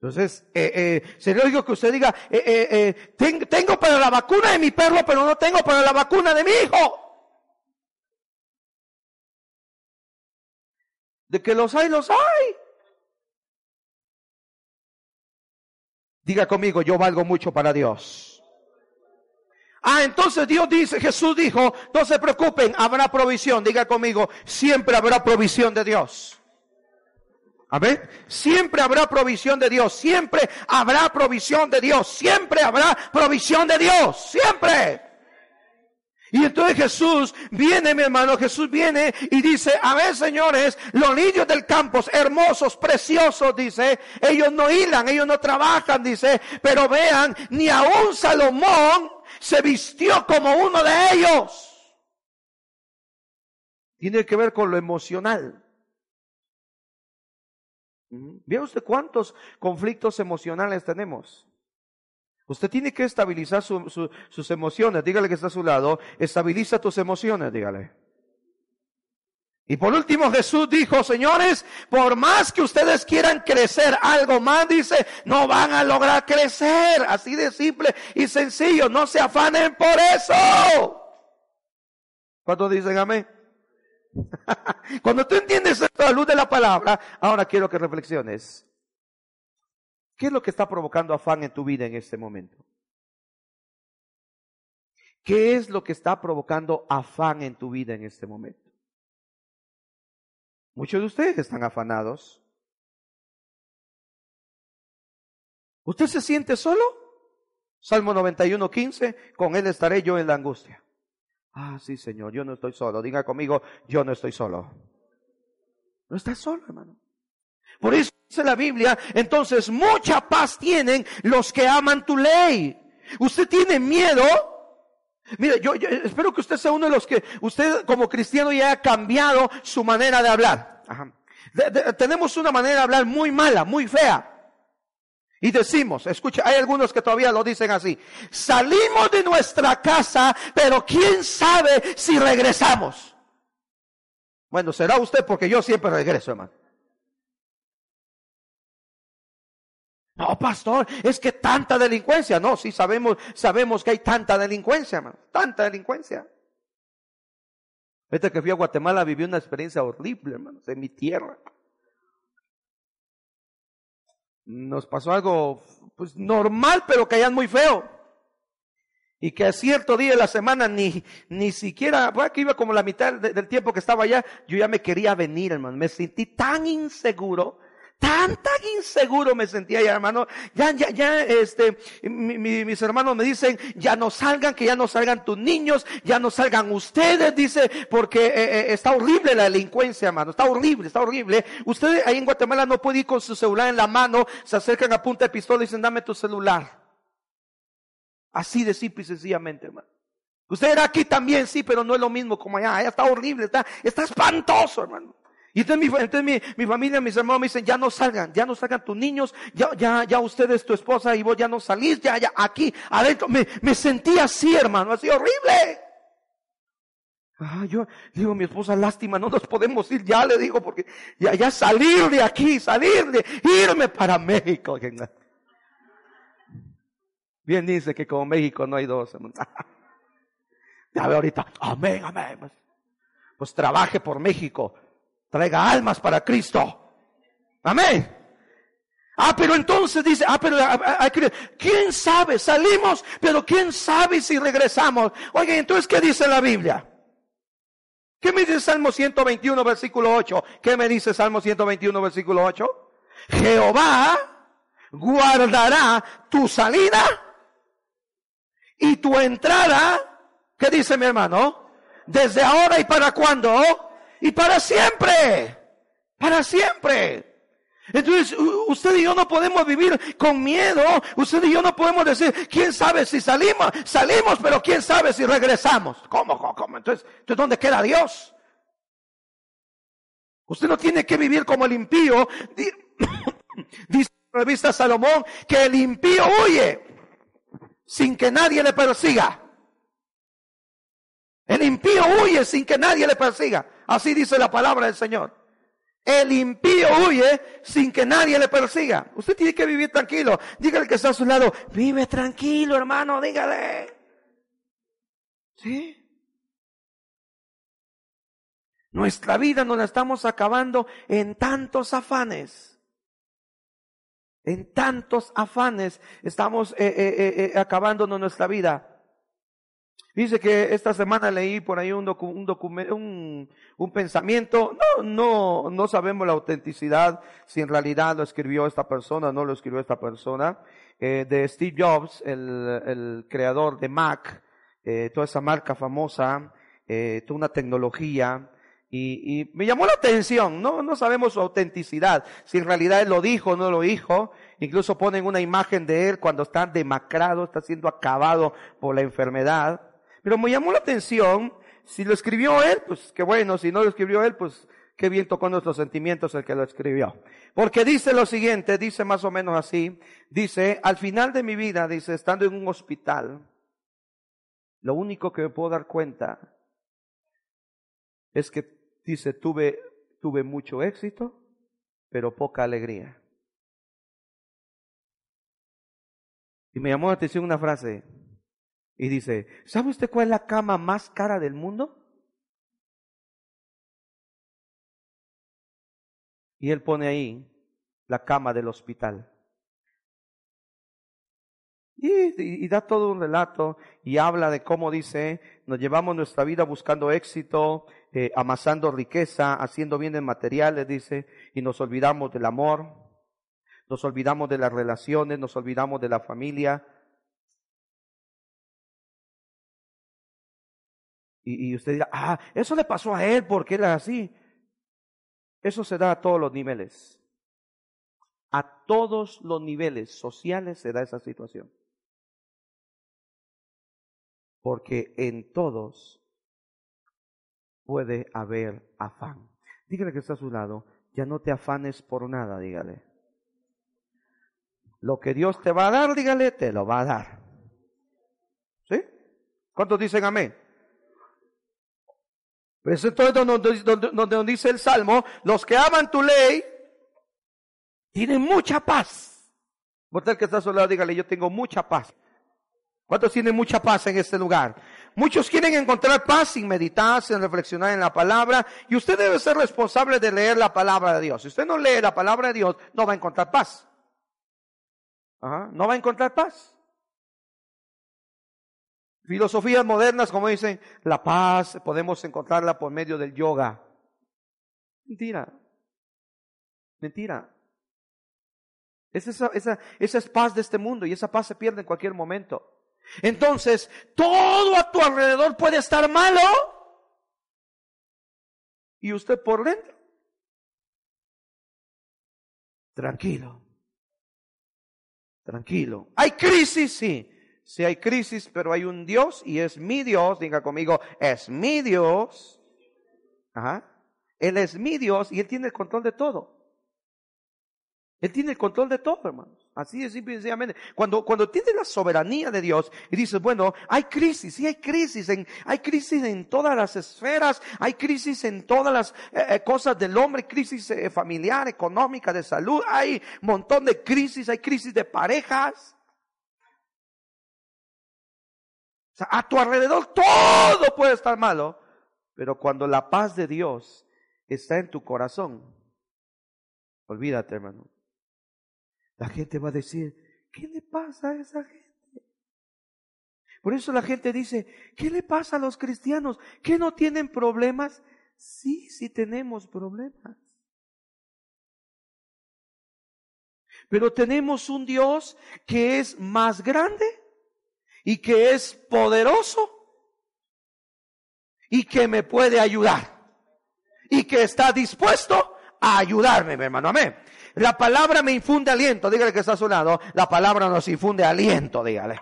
Entonces, eh, eh, sería que usted diga, eh, eh, eh tengo para la vacuna de mi perro, pero no tengo para la vacuna de mi hijo. De que los hay, los hay. Diga conmigo, yo valgo mucho para Dios. Ah, entonces Dios dice, Jesús dijo, no se preocupen, habrá provisión. Diga conmigo, siempre habrá provisión de Dios. A ver, siempre habrá provisión de Dios, siempre habrá provisión de Dios, siempre habrá provisión de Dios, siempre. Y entonces Jesús viene, mi hermano, Jesús viene y dice, a ver señores, los niños del campo, hermosos, preciosos, dice, ellos no hilan, ellos no trabajan, dice, pero vean, ni aún Salomón se vistió como uno de ellos. Tiene que ver con lo emocional. ¿Ve usted cuántos conflictos emocionales tenemos? Usted tiene que estabilizar sus emociones. Dígale que está a su lado. Estabiliza tus emociones, dígale. Y por último Jesús dijo, señores, por más que ustedes quieran crecer algo más, dice, no van a lograr crecer. Así de simple y sencillo. No se afanen por eso. ¿Cuántos dicen amén? Cuando tú entiendes esto a la luz de la palabra, ahora quiero que reflexiones. ¿Qué es lo que está provocando afán en tu vida en este momento? ¿Qué es lo que está provocando afán en tu vida en este momento? Muchos de ustedes están afanados. ¿Usted se siente solo? Salmo 91, 15, con él estaré yo en la angustia. Ah, sí, Señor, yo no estoy solo. Diga conmigo, yo no estoy solo. No estás solo, hermano. Por eso dice la Biblia, entonces mucha paz tienen los que aman tu ley. Usted tiene miedo. Mire, yo, espero que usted sea uno de los que usted como cristiano ya ha cambiado su manera de hablar. tenemos una manera de hablar muy mala, muy fea. Y decimos, escucha, hay algunos que todavía lo dicen así, salimos de nuestra casa, pero quién sabe si regresamos. Bueno, será usted porque yo siempre regreso, hermano. No, pastor, es que tanta delincuencia. No, sí sabemos, sabemos que hay tanta delincuencia, hermano. Tanta delincuencia. Este que fui a Guatemala viví una experiencia horrible, hermano, en mi tierra nos pasó algo pues normal, pero que hayan muy feo. Y que a cierto día de la semana ni, ni siquiera, bueno, que iba como la mitad del tiempo que estaba allá, yo ya me quería venir, hermano. Me sentí tan inseguro tan, tan inseguro me sentía ya, hermano. Ya, ya, ya, este, mis hermanos me dicen, ya no salgan, que ya no salgan tus niños, ya no salgan ustedes, dice, porque eh, eh, está horrible la delincuencia, hermano. Está horrible, está horrible. Ustedes ahí en Guatemala no pueden ir con su celular en la mano, se acercan a punta de pistola y dicen, dame tu celular. Así de simple y sencillamente, hermano. Usted era aquí también, sí, pero no es lo mismo como allá. Allá está horrible, está, está espantoso, hermano. Y entonces, mi, mi, familia, mis hermanos me dicen, ya no salgan, ya no salgan tus niños, ya, ya, ya ustedes, tu esposa y vos ya no salís, ya, ya, aquí, adentro. Me, me sentí así, hermano, así horrible. Ah, yo digo, mi esposa, lástima, no nos podemos ir ya, le digo, porque ya, ya salir de aquí, salir de, irme para México. Bien dice que como México no hay dos. Ya ve ahorita, amén, amén. Pues trabaje por México traiga almas para Cristo. Amén. Ah, pero entonces dice, ah, pero ah, ah, ¿quién sabe? Salimos, pero ¿quién sabe si regresamos? Oye, entonces, ¿qué dice la Biblia? ¿Qué me dice Salmo 121, versículo 8? ¿Qué me dice Salmo 121, versículo 8? Jehová guardará tu salida y tu entrada. ¿Qué dice mi hermano? Desde ahora y para cuándo? Y para siempre. Para siempre. Entonces, usted y yo no podemos vivir con miedo. Usted y yo no podemos decir, quién sabe si salimos, salimos, pero quién sabe si regresamos. ¿Cómo, cómo? Entonces, entonces ¿dónde queda Dios? Usted no tiene que vivir como el impío. Dice la revista Salomón que el impío huye sin que nadie le persiga. El impío huye sin que nadie le persiga. Así dice la palabra del Señor. El impío huye sin que nadie le persiga. Usted tiene que vivir tranquilo. Dígale que está a su lado, vive tranquilo, hermano, dígale. ¿Sí? Nuestra vida nos la estamos acabando en tantos afanes. En tantos afanes estamos eh, eh, eh, acabándonos nuestra vida. Dice que esta semana leí por ahí un, un, un, pensamiento, no, no, no sabemos la autenticidad, si en realidad lo escribió esta persona, no lo escribió esta persona, eh, de Steve Jobs, el, creador de Mac, eh, toda esa marca famosa, eh, toda una tecnología, y, y, me llamó la atención, no, no sabemos su autenticidad, si en realidad él lo dijo o no lo dijo, incluso ponen una imagen de él cuando está demacrado, está siendo acabado por la enfermedad, pero me llamó la atención, si lo escribió él, pues qué bueno, si no lo escribió él, pues qué bien tocó nuestros sentimientos el que lo escribió. Porque dice lo siguiente, dice más o menos así, dice, al final de mi vida, dice, estando en un hospital, lo único que me puedo dar cuenta es que, dice, tuve, tuve mucho éxito, pero poca alegría. Y me llamó la atención una frase, y dice, ¿sabe usted cuál es la cama más cara del mundo? Y él pone ahí la cama del hospital. Y, da todo un relato y habla de cómo dice, nos llevamos nuestra vida buscando éxito, eh, amasando riqueza, haciendo bienes materiales, dice, y nos olvidamos del amor, nos olvidamos de las relaciones, nos olvidamos de la familia, Y, usted dirá, ah, eso le pasó a él porque era así. Eso se da a todos los niveles. A todos los niveles sociales se da esa situación. Porque en todos puede haber afán. Dígale que está a su lado, ya no te afanes por nada, dígale. Lo que Dios te va a dar, dígale, te lo va a dar. ¿Sí? ¿Cuántos dicen amén? Pues entonces donde, donde, dice el Salmo, los que aman tu ley tienen mucha paz. Por que está a su lado, dígale, yo tengo mucha paz. ¿Cuántos tienen mucha paz en este lugar? Muchos quieren encontrar paz sin meditar, sin reflexionar en la palabra. Y usted debe ser responsable de leer la palabra de Dios. Si usted no lee la palabra de Dios, no va a encontrar paz. no va a encontrar paz. Filosofías modernas, como dicen, la paz podemos encontrarla por medio del yoga. Mentira. Mentira. esa, esa, esa es paz de este mundo y esa paz se pierde en cualquier momento. Entonces, todo a tu alrededor puede estar malo y usted por dentro. Tranquilo. Tranquilo. Hay crisis, sí. Si hay crisis, pero hay un Dios y es mi Dios, diga conmigo, es mi Dios. Ajá. Él es mi Dios y Él tiene el control de todo. Él tiene el control de todo, hermanos. Así es simplemente. Cuando, cuando tienes la soberanía de Dios y dices, bueno, hay crisis, sí hay crisis, en, hay crisis en todas las esferas, hay crisis en todas las eh, eh, cosas del hombre, crisis eh, familiar, económica, de salud, hay montón de crisis, hay crisis de parejas, a tu alrededor todo puede estar malo, pero cuando la paz de Dios está en tu corazón, olvídate, hermano. La gente va a decir, ¿qué le pasa a esa gente? Por eso la gente dice, ¿qué le pasa a los cristianos? ¿Que no tienen problemas? Sí, sí tenemos problemas. Pero tenemos un Dios que es más grande y que es poderoso y que me puede ayudar y que está dispuesto a ayudarme, mi hermano. Amén. La palabra me infunde aliento. Dígale que está a su lado. La palabra nos infunde aliento, dígale.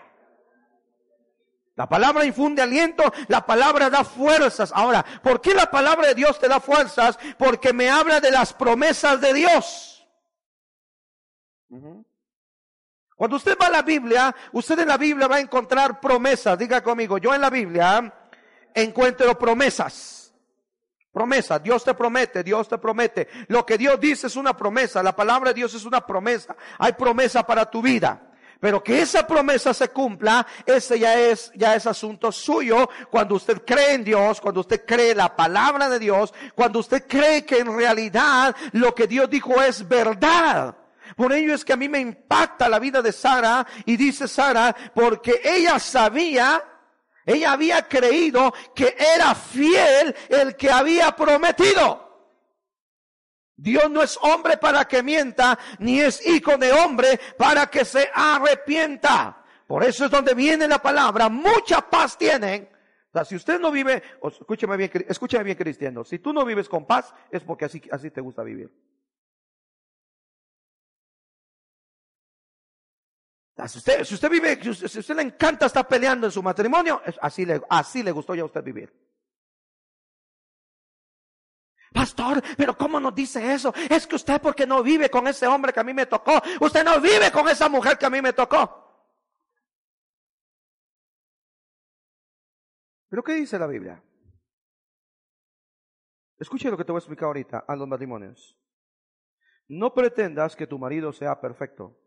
La palabra infunde aliento, la palabra da fuerzas. Ahora, ¿por qué la palabra de Dios te da fuerzas? Porque me habla de las promesas de Dios. Cuando usted va a la Biblia, usted en la Biblia va a encontrar promesas. Diga conmigo, yo en la Biblia encuentro promesas. Promesa, Dios te promete, Dios te promete. Lo que Dios dice es una promesa, la palabra de Dios es una promesa. Hay promesa para tu vida. Pero que esa promesa se cumpla, ese ya es, ya es asunto suyo. Cuando usted cree en Dios, cuando usted cree la palabra de Dios, cuando usted cree que en realidad lo que Dios dijo es verdad. Por ello es que a mí me impacta la vida de Sara y dice Sara, porque ella sabía, ella había creído que era fiel el que había prometido. Dios no es hombre para que mienta, ni es hijo de hombre para que se arrepienta. Por eso es donde viene la palabra. Mucha paz tienen. Si usted no vive, escúcheme bien, escúcheme bien cristiano, si tú no vives con paz es porque así, así te gusta vivir. Si usted, si usted vive, si usted, si usted le encanta estar peleando en su matrimonio, así le, así le gustó ya a usted vivir. Pastor, pero ¿cómo nos dice eso? Es que usted porque no vive con ese hombre que a mí me tocó. Usted no vive con esa mujer que a mí me tocó. ¿Pero qué dice la Biblia? Escuche lo que te voy a explicar ahorita a los matrimonios. No pretendas que tu marido sea perfecto,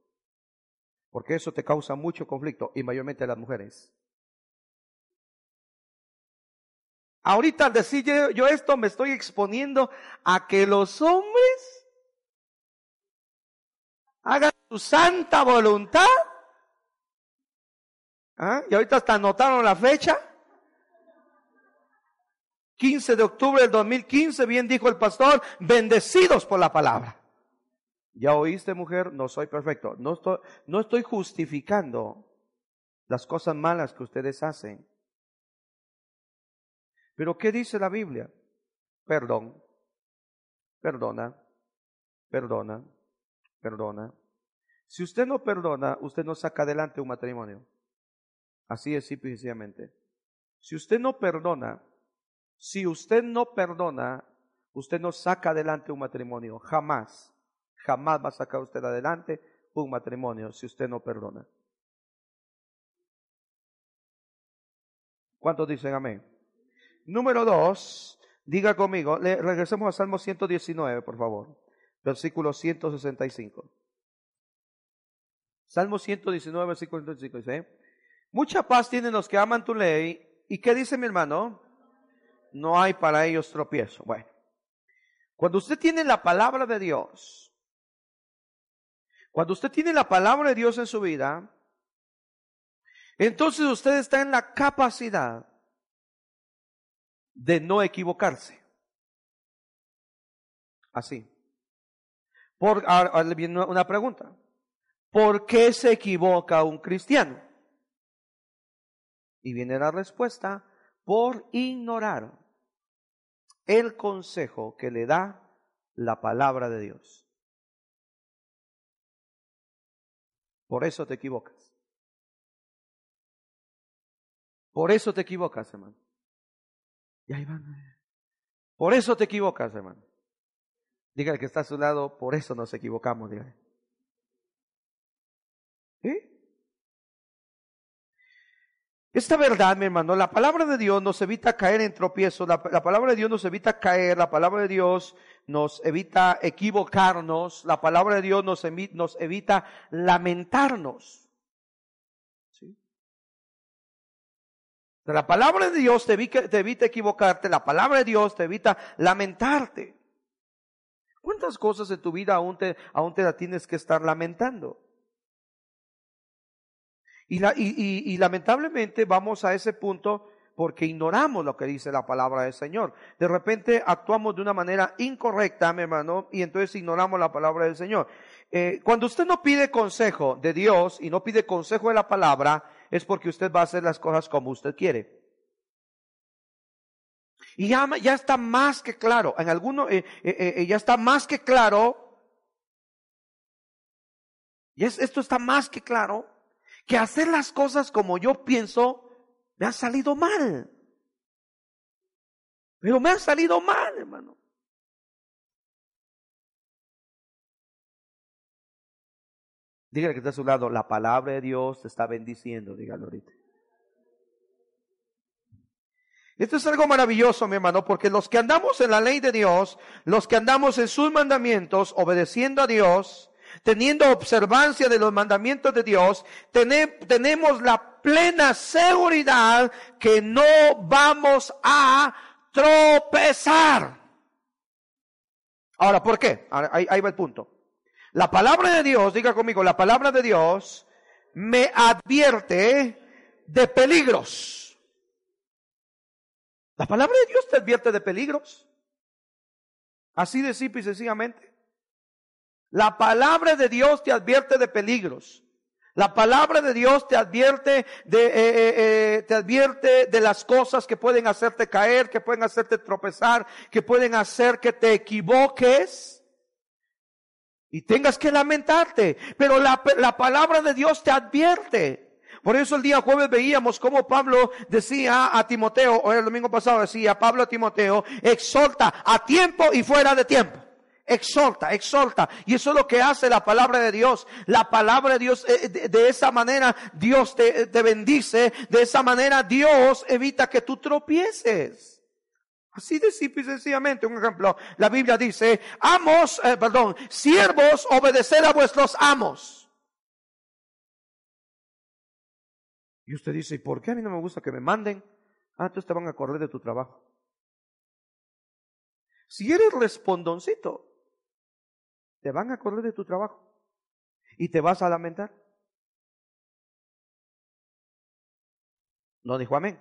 porque eso te causa mucho conflicto, y mayormente las mujeres. Ahorita al decir yo, esto me estoy exponiendo a que los hombres hagan su santa voluntad. ¿Ah? Y ahorita hasta anotaron la fecha. 15 de octubre del 2015, bien dijo el pastor, bendecidos por la palabra. Ya oíste, mujer, no soy perfecto. No estoy, justificando las cosas malas que ustedes hacen. Pero ¿qué dice la Biblia? Perdón, perdona, perdona, perdona. Si usted no perdona, usted no saca adelante un matrimonio. Así es simplemente. Si usted no perdona, si usted no perdona, usted no saca adelante un matrimonio. Jamás, jamás va a sacar usted adelante un matrimonio si usted no perdona. ¿Cuántos dicen amén? Número dos, diga conmigo, le, regresemos a Salmo 119, por favor, versículo 165. Salmo 119, versículo 165 dice, mucha paz tienen los que aman tu ley. ¿Y qué dice mi hermano? No hay para ellos tropiezo. Bueno, cuando usted tiene la palabra de Dios, cuando usted tiene la palabra de Dios en su vida, entonces usted está en la capacidad de no equivocarse. Así. Por, ahora viene una pregunta. ¿Por qué se equivoca un cristiano? Y viene la respuesta, por ignorar el consejo que le da la palabra de Dios. Por eso te equivocas. Por eso te equivocas, hermano. Y ahí van. Por eso te equivocas, hermano. Dígale que está a su lado, por eso nos equivocamos, dígale. ¿Sí? Esta verdad, mi hermano, la palabra de Dios nos evita caer en tropiezos, la, la, palabra de Dios nos evita caer, la palabra de Dios nos evita equivocarnos, la palabra de Dios nos, nos evita lamentarnos. La palabra de Dios te evita, equivocarte, la palabra de Dios te evita lamentarte. ¿Cuántas cosas en tu vida aún te, aún te la tienes que estar lamentando? Y, la, y, y, y lamentablemente vamos a ese punto porque ignoramos lo que dice la palabra del Señor. De repente actuamos de una manera incorrecta, mi hermano, y entonces ignoramos la palabra del Señor. Eh, cuando usted no pide consejo de Dios y no pide consejo de la palabra, es porque usted va a hacer las cosas como usted quiere. Y ya, ya está más que claro, en algunos, eh, eh, eh, ya está más que claro, y es, esto está más que claro, que hacer las cosas como yo pienso me ha salido mal. Pero me ha salido mal, hermano. Dígale que está a su lado, la palabra de Dios te está bendiciendo, dígalo ahorita. Esto es algo maravilloso, mi hermano, porque los que andamos en la ley de Dios, los que andamos en sus mandamientos, obedeciendo a Dios, teniendo observancia de los mandamientos de Dios, tenemos la plena seguridad que no vamos a tropezar. Ahora, ¿por qué? Ahí, va el punto. La palabra de Dios, diga conmigo, la palabra de Dios me advierte de peligros. La palabra de Dios te advierte de peligros. Así de simple y sencillamente. La palabra de Dios te advierte de peligros. La palabra de Dios te advierte de, eh, eh, eh, te advierte de las cosas que pueden hacerte caer, que pueden hacerte tropezar, que pueden hacer que te equivoques y tengas que lamentarte. Pero la, la palabra de Dios te advierte. Por eso el día jueves veíamos cómo Pablo decía a Timoteo, o el domingo pasado decía Pablo a Timoteo, exhorta a tiempo y fuera de tiempo exhorta, exhorta. Y eso es lo que hace la palabra de Dios. La palabra de Dios, eh, de, esa manera Dios te, te, bendice, de esa manera Dios evita que tú tropieces. Así de simple y sencillamente, un ejemplo, la Biblia dice, amos, eh, perdón, siervos, obedecer a vuestros amos. Y usted dice, ¿y por qué a mí no me gusta que me manden? Ah, entonces te van a correr de tu trabajo. Si eres respondoncito, te van a correr de tu trabajo y te vas a lamentar. ¿No dijo amén?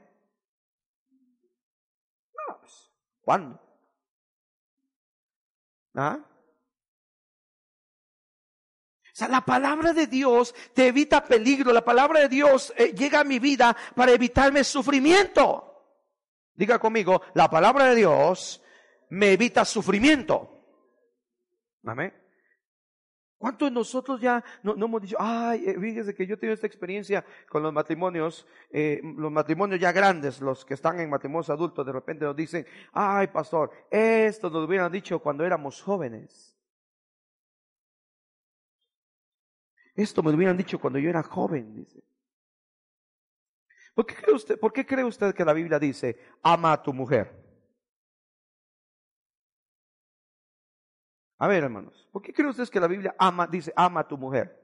No, pues, ¿cuándo? ¿Ah? O sea, la palabra de Dios te evita peligro. La palabra de Dios eh, llega a mi vida para evitarme sufrimiento. Diga conmigo, la palabra de Dios me evita sufrimiento. Amén. ¿Cuántos de nosotros ya no, hemos dicho, ay, eh, fíjese que yo tengo esta experiencia con los matrimonios, eh, los matrimonios ya grandes, los que están en matrimonios adultos, de repente nos dicen, ay, pastor, esto nos hubieran dicho cuando éramos jóvenes. Esto me lo hubieran dicho cuando yo era joven, dice. ¿Por qué cree usted, por qué cree usted que la Biblia dice, ama a tu mujer? A ver, hermanos, ¿por qué creen ustedes que la Biblia ama, dice, ama a tu mujer?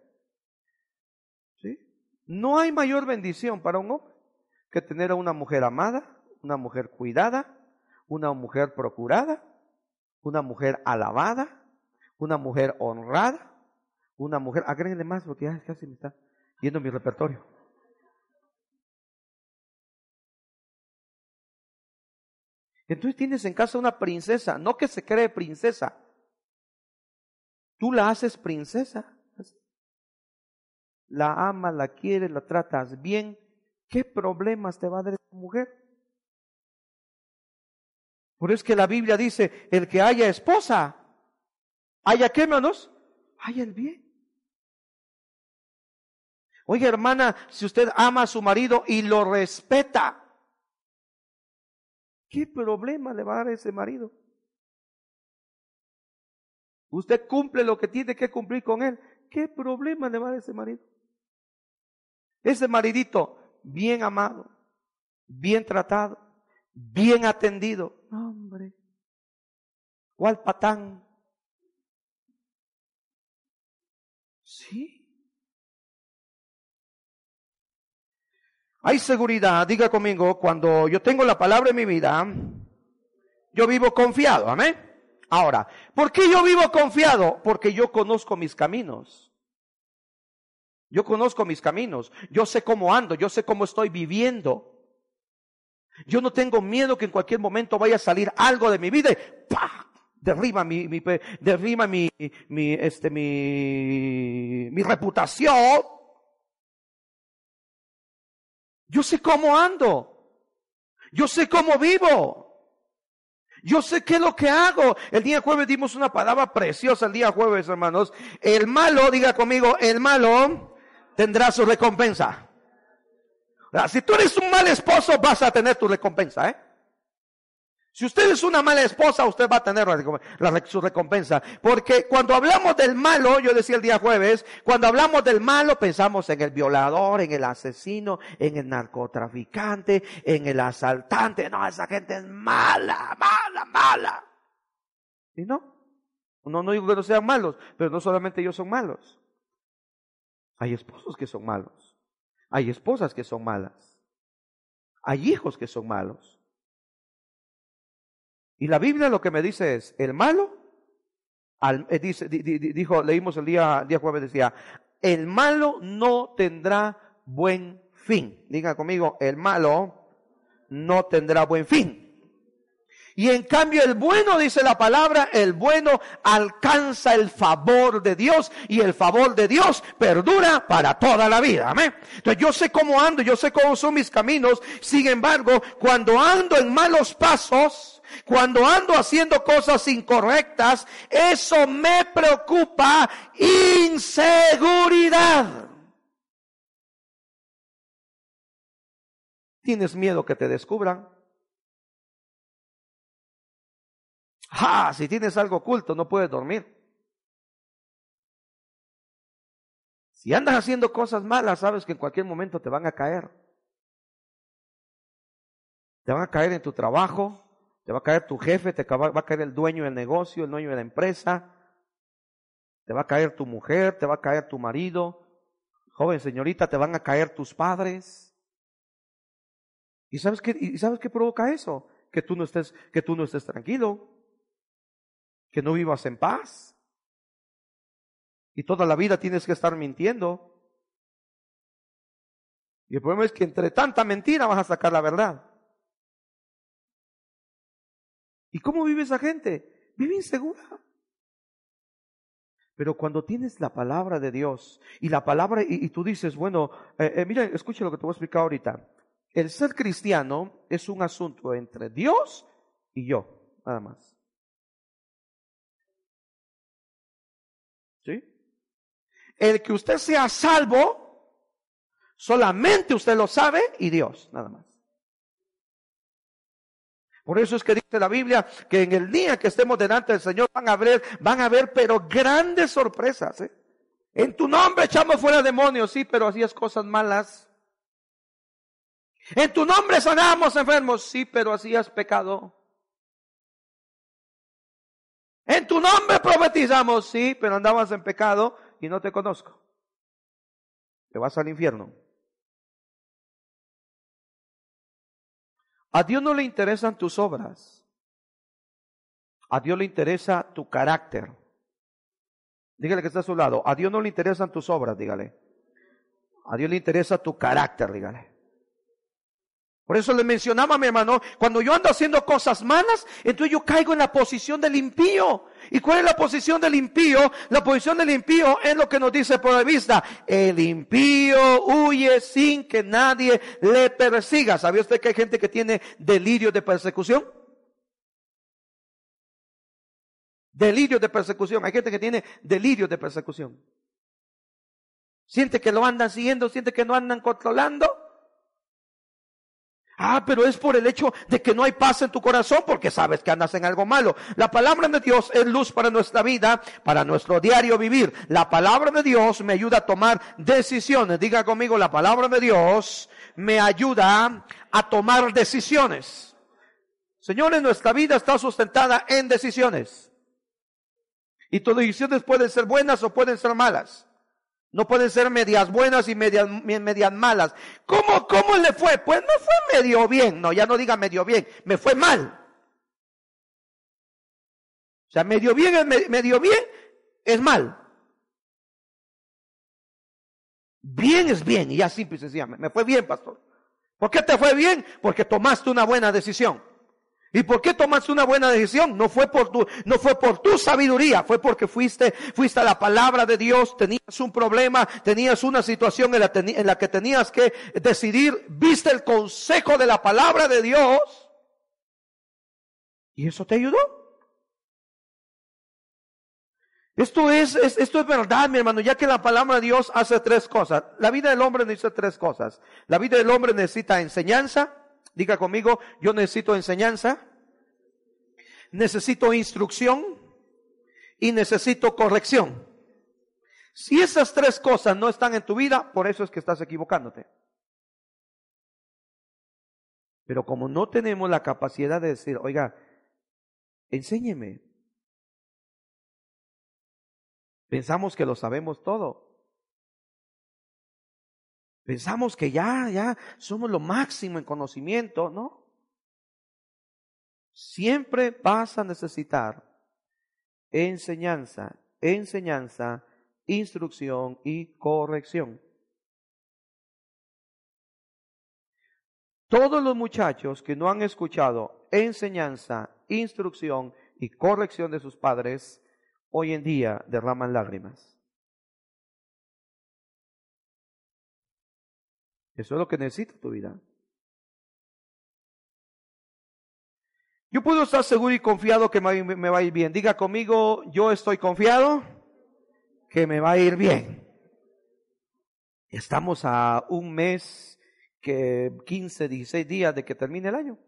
¿Sí? No hay mayor bendición para un hombre que tener a una mujer amada, una mujer cuidada, una mujer procurada, una mujer alabada, una mujer honrada, una mujer, agréguenle más porque casi me está yendo mi repertorio. Entonces tienes en casa una princesa, no que se cree princesa, Tú la haces princesa. La amas, la quieres, la tratas bien. ¿Qué problemas te va a dar esa mujer? Por eso es que la Biblia dice, el que haya esposa, haya qué, hermanos? Haya el bien. Oye, hermana, si usted ama a su marido y lo respeta, ¿qué problema le va a dar a ese marido? Usted cumple lo que tiene que cumplir con él. ¿Qué problema le va a ese marido? Ese maridito, bien amado, bien tratado, bien atendido. Hombre, ¿cuál patán? Sí. Hay seguridad, diga conmigo, cuando yo tengo la palabra en mi vida, yo vivo confiado, amén. Ahora, ¿por qué yo vivo confiado? Porque yo conozco mis caminos. Yo conozco mis caminos, yo sé cómo ando, yo sé cómo estoy viviendo. Yo no tengo miedo que en cualquier momento vaya a salir algo de mi vida y ¡pah! derriba mi, mi, derriba mi, mi, este, mi, mi reputación. Yo sé cómo ando. Yo sé cómo vivo. Yo sé qué es lo que hago. El día jueves dimos una palabra preciosa el día jueves, hermanos. El malo, diga conmigo, el malo tendrá su recompensa. Si tú eres un mal esposo, vas a tener tu recompensa, ¿eh? Si usted es una mala esposa, usted va a tener su recompensa. Porque cuando hablamos del malo, yo decía el día jueves, cuando hablamos del malo pensamos en el violador, en el asesino, en el narcotraficante, en el asaltante. No, esa gente es mala, mala, mala. ¿Y no? No, no digo que no sean malos, pero no solamente ellos son malos. Hay esposos que son malos. Hay esposas que son malas. Hay hijos que son malos. Y la Biblia lo que me dice es, el malo, eh, dice, dijo, leímos el día, día jueves, decía, el malo no tendrá buen fin. Diga conmigo, el malo no tendrá buen fin. Y en cambio el bueno, dice la palabra, el bueno alcanza el favor de Dios y el favor de Dios perdura para toda la vida. Amén. Entonces yo sé cómo ando, yo sé cómo son mis caminos. Sin embargo, cuando ando en malos pasos, cuando ando haciendo cosas incorrectas, eso me preocupa inseguridad. ¿Tienes miedo que te descubran? Ah, si tienes algo oculto no puedes dormir. Si andas haciendo cosas malas, sabes que en cualquier momento te van a caer. Te van a caer en tu trabajo, te va a caer tu jefe, te va a caer el dueño del negocio, el dueño de la empresa, te va a caer tu mujer, te va a caer tu marido, joven señorita, te van a caer tus padres. ¿Y sabes qué, y sabes qué provoca eso? Que tú no estés, que tú no estés tranquilo, que no vivas en paz. Y toda la vida tienes que estar mintiendo. Y el problema es que entre tanta mentira vas a sacar la verdad. ¿Y cómo vive esa gente? Vive insegura. Pero cuando tienes la palabra de Dios y la palabra, y, tú dices, bueno, eh, eh, mira, escucha lo que te voy a explicar ahorita. El ser cristiano es un asunto entre Dios y yo, nada más. ¿Sí? El que usted sea salvo, solamente usted lo sabe y Dios, nada más. Por eso es que dice la Biblia que en el día que estemos delante del Señor van a ver, van a ver, pero grandes sorpresas. ¿eh? En tu nombre echamos fuera demonios, sí, pero hacías cosas malas. En tu nombre sanamos enfermos, sí, pero hacías pecado. En tu nombre profetizamos, sí, pero andabas en pecado y no te conozco. Te vas al infierno. A Dios no le interesan tus obras. A Dios le interesa tu carácter. Dígale que está a su lado. A Dios no le interesan tus obras, dígale. A Dios le interesa tu carácter, dígale. Por eso le mencionaba a mi hermano, cuando yo ando haciendo cosas malas, entonces yo caigo en la posición del impío. ¿Y cuál es la posición del impío? La posición del impío es lo que nos dice por la vista. El impío huye sin que nadie le persiga. ¿Sabía usted que hay gente que tiene delirio de persecución? Delirio de persecución. Hay gente que tiene delirio de persecución. Siente que lo andan siguiendo, siente que no andan controlando. Ah, pero es por el hecho de que no hay paz en tu corazón porque sabes que andas en algo malo. La palabra de Dios es luz para nuestra vida, para nuestro diario vivir. La palabra de Dios me ayuda a tomar decisiones. Diga conmigo, la palabra de Dios me ayuda a tomar decisiones. Señores, nuestra vida está sustentada en decisiones. Y tus decisiones pueden ser buenas o pueden ser malas. No pueden ser medias buenas y medias, medias malas. ¿Cómo, ¿Cómo le fue? Pues me fue medio bien. No, ya no diga medio bien. Me fue mal. O sea, medio bien es medio bien es mal. Bien es bien, y ya simple y sencillamente. Me fue bien, pastor. ¿Por qué te fue bien? Porque tomaste una buena decisión. ¿Y por qué tomaste una buena decisión? No fue por tu, no fue por tu sabiduría, fue porque fuiste, fuiste a la palabra de Dios, tenías un problema, tenías una situación en la, que tenías que decidir, viste el consejo de la palabra de Dios, y eso te ayudó. Esto es, esto es verdad, mi hermano, ya que la palabra de Dios hace tres cosas. La vida del hombre necesita tres cosas. La vida del hombre necesita enseñanza. Diga conmigo, yo necesito enseñanza. Necesito instrucción. Y necesito corrección. Si esas tres cosas no están en tu vida, por eso es que estás equivocándote. Pero como no tenemos la capacidad de decir, oiga, enséñeme, Pensamos que lo sabemos todo. Pensamos que ya, ya somos lo máximo en conocimiento, ¿no? Siempre vas a necesitar enseñanza, enseñanza, instrucción y corrección. Todos los muchachos que no han escuchado enseñanza, instrucción y corrección de sus padres hoy en día derraman lágrimas. Eso es lo que necesita tu vida. Yo puedo estar seguro y confiado que me va a ir bien. Diga conmigo, yo estoy confiado que me va a ir bien. Estamos a un mes, que 15, 16 días de que termine el año.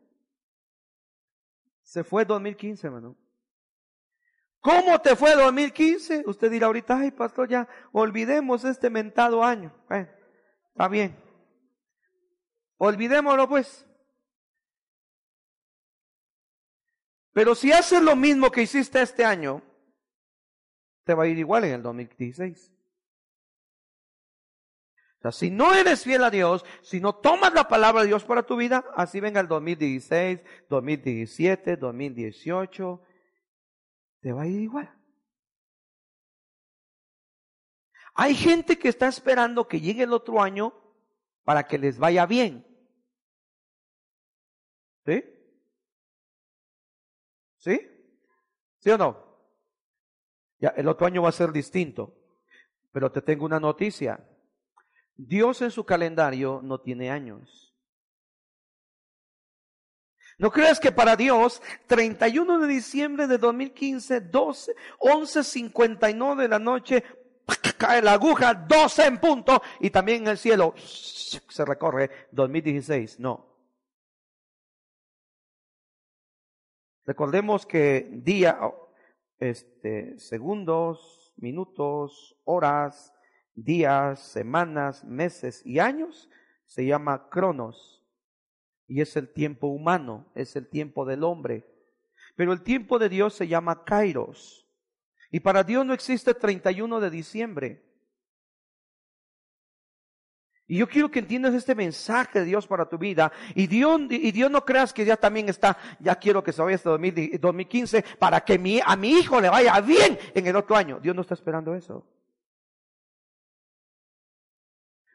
Se fue 2015, hermano. ¿Cómo te fue 2015? Usted dirá ahorita, ay pastor, ya olvidemos este mentado año. está bien. Olvidémoslo pues. Pero si haces lo mismo que hiciste este año, te va a ir igual en el 2016. O sea, si no eres fiel a Dios, si no tomas la palabra de Dios para tu vida, así venga el 2016, 2017, 2018, te va a ir igual. Hay gente que está esperando que llegue el otro año para que les vaya bien. ¿Sí? ¿Sí? ¿Sí o no? Ya, el otro año va a ser distinto. Pero te tengo una noticia. Dios en su calendario no tiene años. No creas que para Dios, 31 de diciembre de 2015, 12, 11.59 de la noche, cae la aguja, 12 en punto, y también en el cielo se recorre 2016. No. Recordemos que día, este, segundos, minutos, horas, días, semanas, meses y años se llama cronos y es el tiempo humano, es el tiempo del hombre. Pero el tiempo de Dios se llama Kairos. Y para Dios no existe 31 de diciembre. Y yo quiero que entiendas este mensaje de Dios para tu vida. Y Dios, y Dios no creas que ya también está, ya quiero que se vaya hasta 2015 para que a mi hijo le vaya bien en el otro año. Dios no está esperando eso.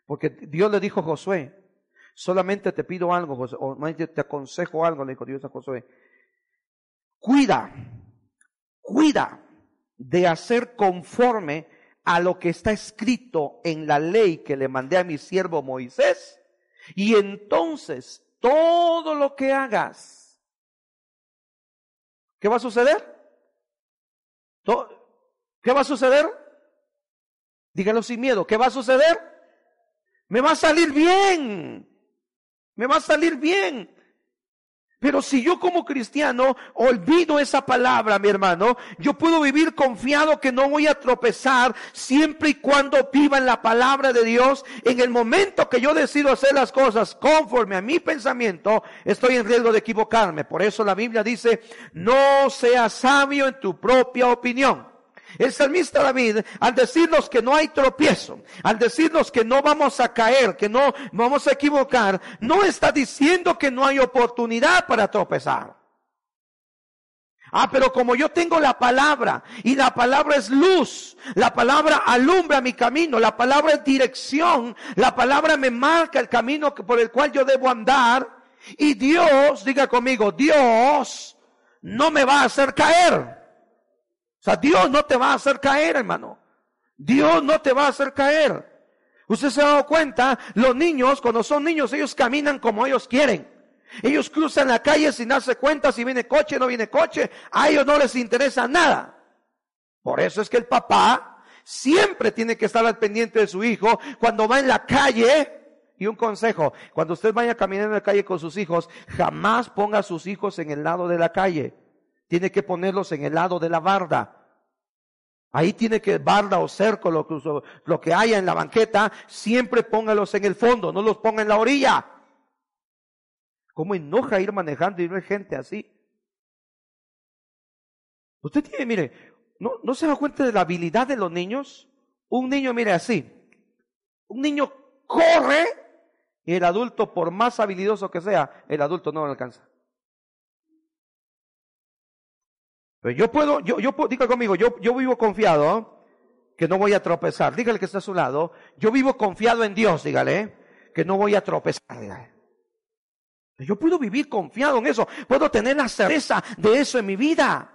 Porque Dios le dijo a Josué, Solamente te pido algo, José, o te aconsejo algo, le dijo Dios a Josué. Cuida, cuida de hacer conforme a lo que está escrito en la ley que le mandé a mi siervo Moisés. Y entonces todo lo que hagas, ¿qué va a suceder? ¿Qué va a suceder? Dígalo sin miedo, ¿qué va a suceder? Me va a salir bien me va a salir bien. Pero si yo como cristiano olvido esa palabra, mi hermano, yo puedo vivir confiado que no voy a tropezar siempre y cuando viva en la palabra de Dios. En el momento que yo decido hacer las cosas conforme a mi pensamiento, estoy en riesgo de equivocarme. Por eso la Biblia dice, no seas sabio en tu propia opinión. El salmista David, al decirnos que no hay tropiezo, al decirnos que no vamos a caer, que no vamos a equivocar, no está diciendo que no hay oportunidad para tropezar. Ah, pero como yo tengo la palabra y la palabra es luz, la palabra alumbra mi camino, la palabra es dirección, la palabra me marca el camino por el cual yo debo andar y Dios, diga conmigo, Dios no me va a hacer caer. Sea, Dios no te va a hacer caer, hermano. Dios no te va a hacer caer. Usted se ha dado cuenta, los niños, cuando son niños, ellos caminan como ellos quieren. Ellos cruzan la calle sin darse cuenta si viene coche no viene coche. A ellos no les interesa nada. Por eso es que el papá siempre tiene que estar al pendiente de su hijo cuando va en la calle. Y un consejo, cuando usted vaya caminando en la calle con sus hijos, jamás ponga a sus hijos en el lado de la calle. Tiene que ponerlos en el lado de la barda. Ahí tiene que barda o cerco, lo que, haya en la banqueta, siempre póngalos en el fondo, no los ponga en la orilla. ¿Cómo enoja ir manejando y hay gente así? Usted tiene, mire, ¿no, ¿no se da cuenta de la habilidad de los niños? Un niño, mire así. Un niño corre y el adulto, por más habilidoso que sea, el adulto no lo alcanza. Pero yo puedo, yo, yo diga conmigo, yo, yo vivo confiado que no voy a tropezar. Dígale que está a su lado. Yo vivo confiado en Dios, dígale, que no voy a tropezar. Yo puedo vivir confiado en eso. Puedo tener la certeza de eso en mi vida.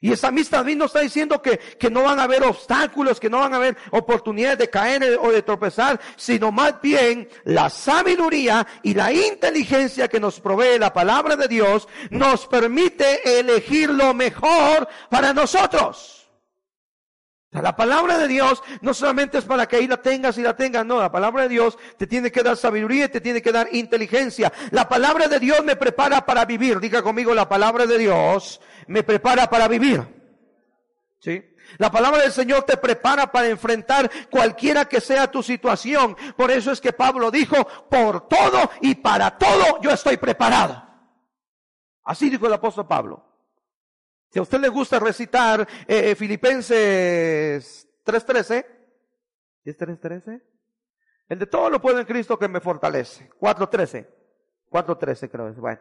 Y esa amistad no está diciendo que, que no van a haber obstáculos, que no van a haber oportunidades de caer o de tropezar, sino más bien la sabiduría y la inteligencia que nos provee la palabra de Dios nos permite elegir lo mejor para nosotros. La palabra de Dios no solamente es para que ahí la tengas y la tengas, no, la palabra de Dios te tiene que dar sabiduría y te tiene que dar inteligencia. La palabra de Dios me prepara para vivir. Diga conmigo, la palabra de Dios me prepara para vivir. ¿Sí? La palabra del Señor te prepara para enfrentar cualquiera que sea tu situación. Por eso es que Pablo dijo, por todo y para todo yo estoy preparado. Así dijo el apóstol Pablo. Si a usted le gusta recitar eh, eh Filipenses 3.13, ¿es 3.13? El de todo lo puedo en Cristo que me fortalece. 4.13. 4.13 creo. Bueno.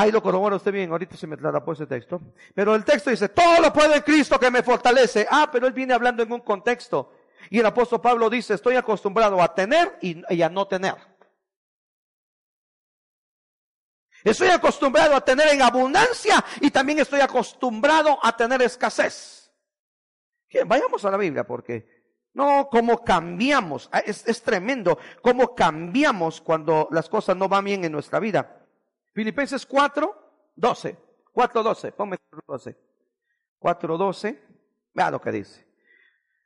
Ahí lo corrobora usted bien, ahorita se me por ese texto. Pero el texto dice, todo lo puedo en Cristo que me fortalece. Ah, pero él viene hablando en un contexto. Y el apóstol Pablo dice, estoy acostumbrado a tener y a no tener. Estoy acostumbrado a tener en abundancia y también estoy acostumbrado a tener escasez. vayamos a la Biblia porque no, cómo cambiamos. Es tremendo cómo cambiamos cuando las cosas no van bien en nuestra vida. Filipenses 4, 12. 4, 12. Ponme 12. 4, 12. Vea lo que dice.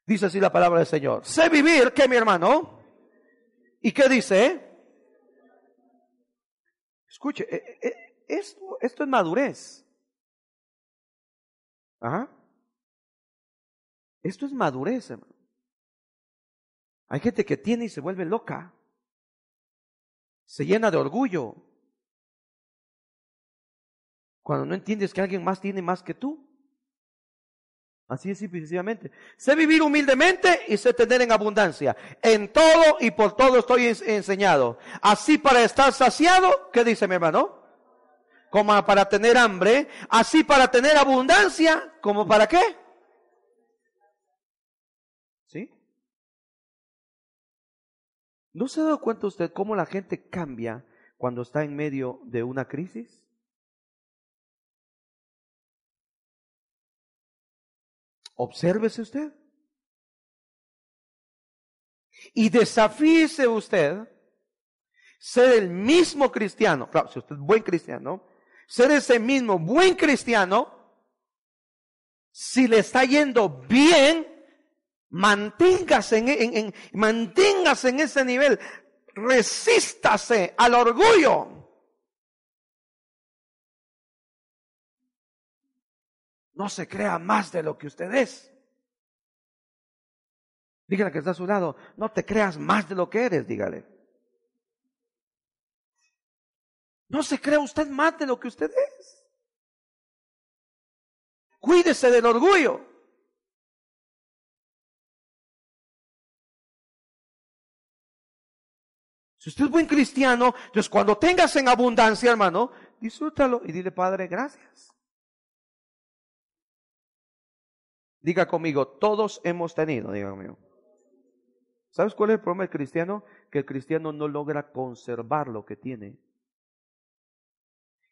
Dice así la palabra del Señor. Sé vivir, que mi hermano. ¿Y qué dice? Escuche, eh, eh, esto, esto es madurez. Ajá. Esto es madurez, hermano. Hay gente que tiene y se vuelve loca. Se llena de orgullo. Cuando no entiendes que alguien más tiene más que tú. Así es sencillamente. Sé vivir humildemente y sé tener en abundancia. En todo y por todo estoy enseñado. Así para estar saciado, ¿qué dice mi hermano? Como para tener hambre. Así para tener abundancia, ¿como para qué? ¿Sí? ¿No se ha dado cuenta usted cómo la gente cambia cuando está en medio de una crisis? Obsérvese usted. Y desafíese usted ser el mismo cristiano. Claro, si usted es buen cristiano, ser ese mismo buen cristiano, si le está yendo bien, manténgase en, manténgase en ese nivel, resístase al orgullo. No se crea más de lo que usted es. Dígale que está a su lado, no te creas más de lo que eres, dígale. No se crea usted más de lo que usted es. Cuídese del orgullo. Si usted es buen cristiano, entonces cuando tengas en abundancia, hermano, disfrútalo y dile, Padre, gracias. Diga conmigo, todos hemos tenido, diga conmigo. ¿Sabes cuál es el problema del cristiano? Que el cristiano no logra conservar lo que tiene.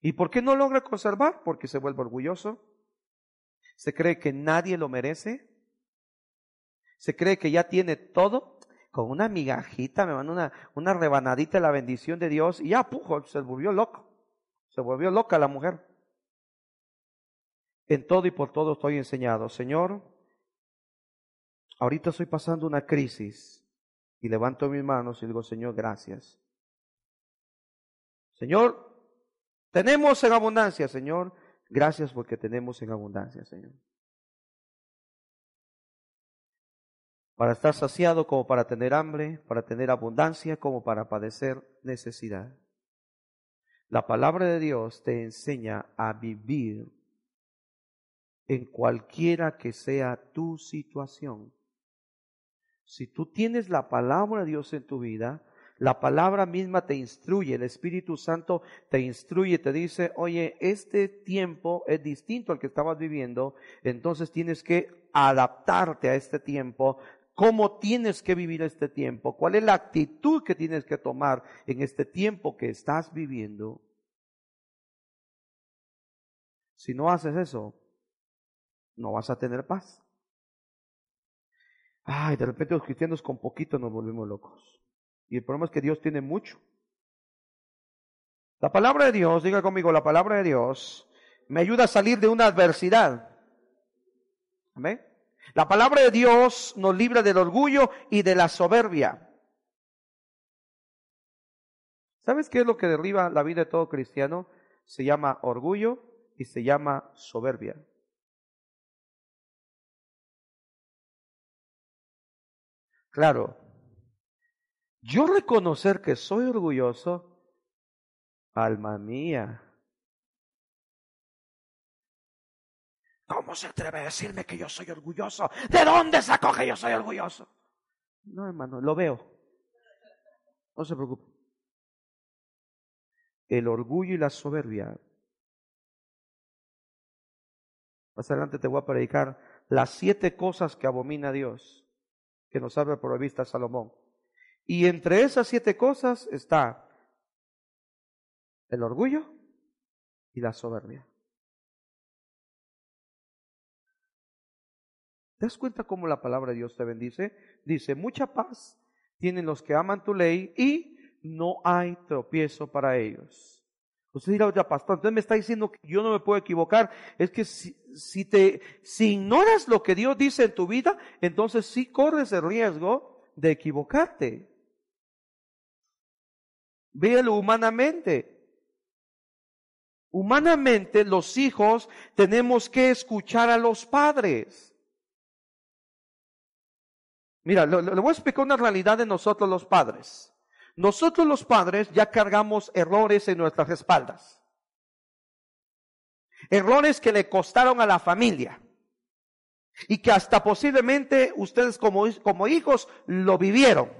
¿Y por qué no logra conservar? Porque se vuelve orgulloso. Se cree que nadie lo merece. Se cree que ya tiene todo. Con una migajita me manda una, una rebanadita de la bendición de Dios y ya, pujo, se volvió loco. Se volvió loca la mujer. En todo y por todo estoy enseñado. Señor, ahorita estoy pasando una crisis y levanto mis manos y digo, Señor, gracias. Señor, tenemos en abundancia, Señor. Gracias porque tenemos en abundancia, Señor. Para estar saciado como para tener hambre, para tener abundancia como para padecer necesidad. La palabra de Dios te enseña a vivir en cualquiera que sea tu situación. Si tú tienes la palabra de Dios en tu vida, la palabra misma te instruye, el Espíritu Santo te instruye, te dice, oye, este tiempo es distinto al que estabas viviendo, entonces tienes que adaptarte a este tiempo. ¿Cómo tienes que vivir este tiempo? ¿Cuál es la actitud que tienes que tomar en este tiempo que estás viviendo? Si no haces eso, no vas a tener paz. Ay, de repente los cristianos con poquito nos volvemos locos. Y el problema es que Dios tiene mucho. La palabra de Dios, diga conmigo, la palabra de Dios me ayuda a salir de una adversidad. Amén. La palabra de Dios nos libra del orgullo y de la soberbia. ¿Sabes qué es lo que derriba la vida de todo cristiano? Se llama orgullo y se llama soberbia. Claro, yo reconocer que soy orgulloso, alma mía. ¿Cómo se atreve a decirme que yo soy orgulloso? ¿De dónde sacó que yo soy orgulloso? No, hermano, lo veo. No se preocupe. El orgullo y la soberbia. Más adelante te voy a predicar las siete cosas que abomina Dios, que nos habla por la vista Salomón. Y entre esas siete cosas está el orgullo y la soberbia. ¿Te das cuenta cómo la palabra de Dios te bendice? Dice, mucha paz tienen los que aman tu ley y no hay tropiezo para ellos. Usted dirá, oye, pastor, entonces me está diciendo que yo no me puedo equivocar. Es que si, si, te, si ignoras lo que Dios dice en tu vida, entonces sí corres el riesgo de equivocarte. Véalo humanamente. Humanamente los hijos tenemos que escuchar a los padres. Mira, le, voy a explicar una realidad de nosotros los padres. Nosotros los padres ya cargamos errores en nuestras espaldas. Errores que le costaron a la familia. Y que hasta posiblemente ustedes como, como hijos lo vivieron.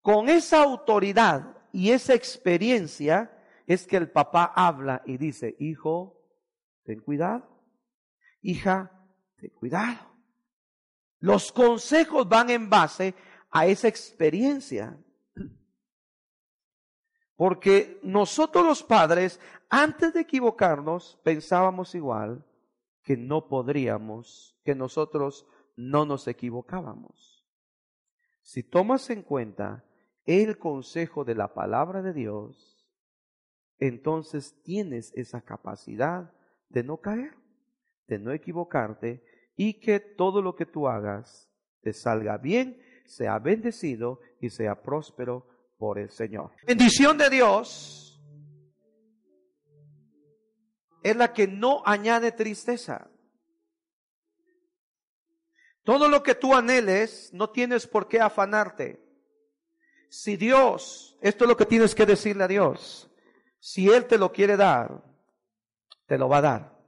Con esa autoridad y esa experiencia es que el papá habla y dice, hijo, ten cuidado, hija, ten cuidado. Los consejos van en base a esa experiencia. Porque nosotros los padres, antes de equivocarnos, pensábamos igual que no podríamos, que nosotros no nos equivocábamos. Si tomas en cuenta el consejo de la palabra de Dios, entonces tienes esa capacidad de no caer, de no equivocarte y que todo lo que tú hagas te salga bien, sea bendecido y sea próspero por el Señor. Bendición de Dios es la que no añade tristeza. Todo lo que tú anheles, no tienes por qué afanarte. Si Dios, esto es lo que tienes que decirle a Dios, si Él te lo quiere dar, te lo va a dar.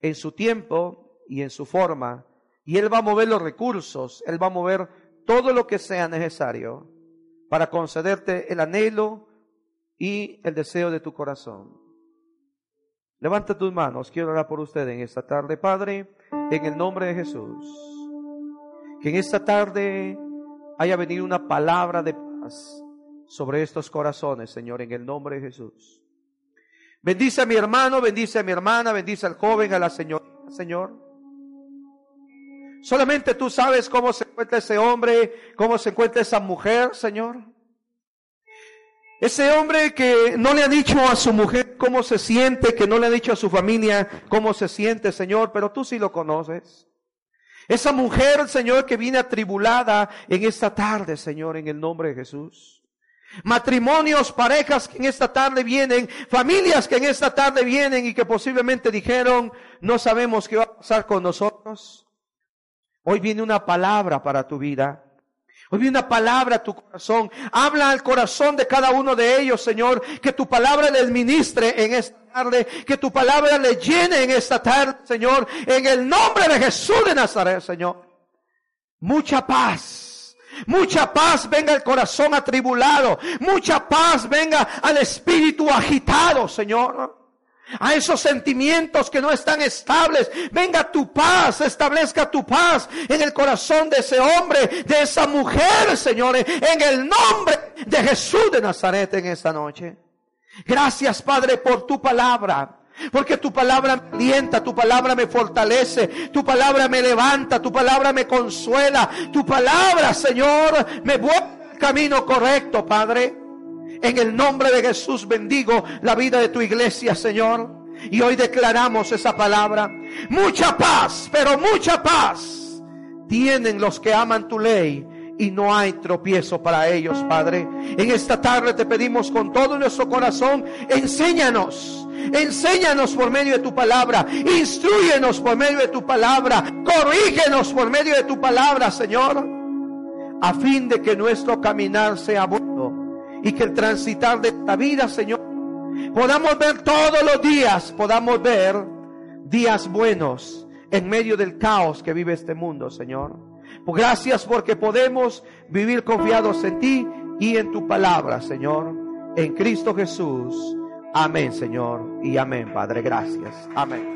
En su tiempo y en su forma. Y Él va a mover los recursos, Él va a mover todo lo que sea necesario para concederte el anhelo y el deseo de tu corazón. Levanta tus manos, quiero orar por usted en esta tarde, Padre, en el nombre de Jesús. Que en esta tarde haya venido una palabra de paz sobre estos corazones, Señor, en el nombre de Jesús. Bendice a mi hermano, bendice a mi hermana, bendice al joven, a la señora, Señor. Solamente tú sabes cómo se encuentra ese hombre, cómo se encuentra esa mujer, Señor. Ese hombre que no le ha dicho a su mujer cómo se siente, que no le ha dicho a su familia cómo se siente, Señor, pero tú sí lo conoces. Esa mujer, Señor, que viene atribulada en esta tarde, Señor, en el nombre de Jesús. Matrimonios, parejas que en esta tarde vienen, familias que en esta tarde vienen y que posiblemente dijeron, no sabemos qué va a pasar con nosotros. Hoy viene una palabra para tu vida. Hoy viene una palabra a tu corazón. Habla al corazón de cada uno de ellos, Señor. Que tu palabra les ministre en esta tarde. Que tu palabra le llene en esta tarde, Señor. En el nombre de Jesús de Nazaret, Señor. Mucha paz. Mucha paz venga al corazón atribulado. Mucha paz venga al espíritu agitado, Señor a esos sentimientos que no están estables. Venga tu paz, establezca tu paz en el corazón de ese hombre, de esa mujer, señores, en el nombre de Jesús de Nazaret en esta noche. Gracias, Padre, por tu palabra. Porque tu palabra me alienta, tu palabra me fortalece, tu palabra me levanta, tu palabra me consuela, tu palabra, Señor, me vuelve al camino correcto, Padre. En el nombre de Jesús bendigo la vida de tu iglesia, Señor. Y hoy declaramos esa palabra. Mucha paz, pero mucha paz tienen los que aman tu ley y no hay tropiezo para ellos, Padre. En esta tarde te pedimos con todo nuestro corazón, enséñanos, enséñanos por medio de tu palabra, instruyenos por medio de tu palabra, corrígenos por medio de tu palabra, Señor, a fin de que nuestro caminar sea bueno y que el transitar de esta vida, Señor, podamos ver todos los días, podamos ver días buenos en medio del caos que vive este mundo, Señor. Gracias porque podemos vivir confiados en ti y en tu palabra, Señor. En Cristo Jesús. Amén, Señor. Y amén, Padre. Gracias. Amén.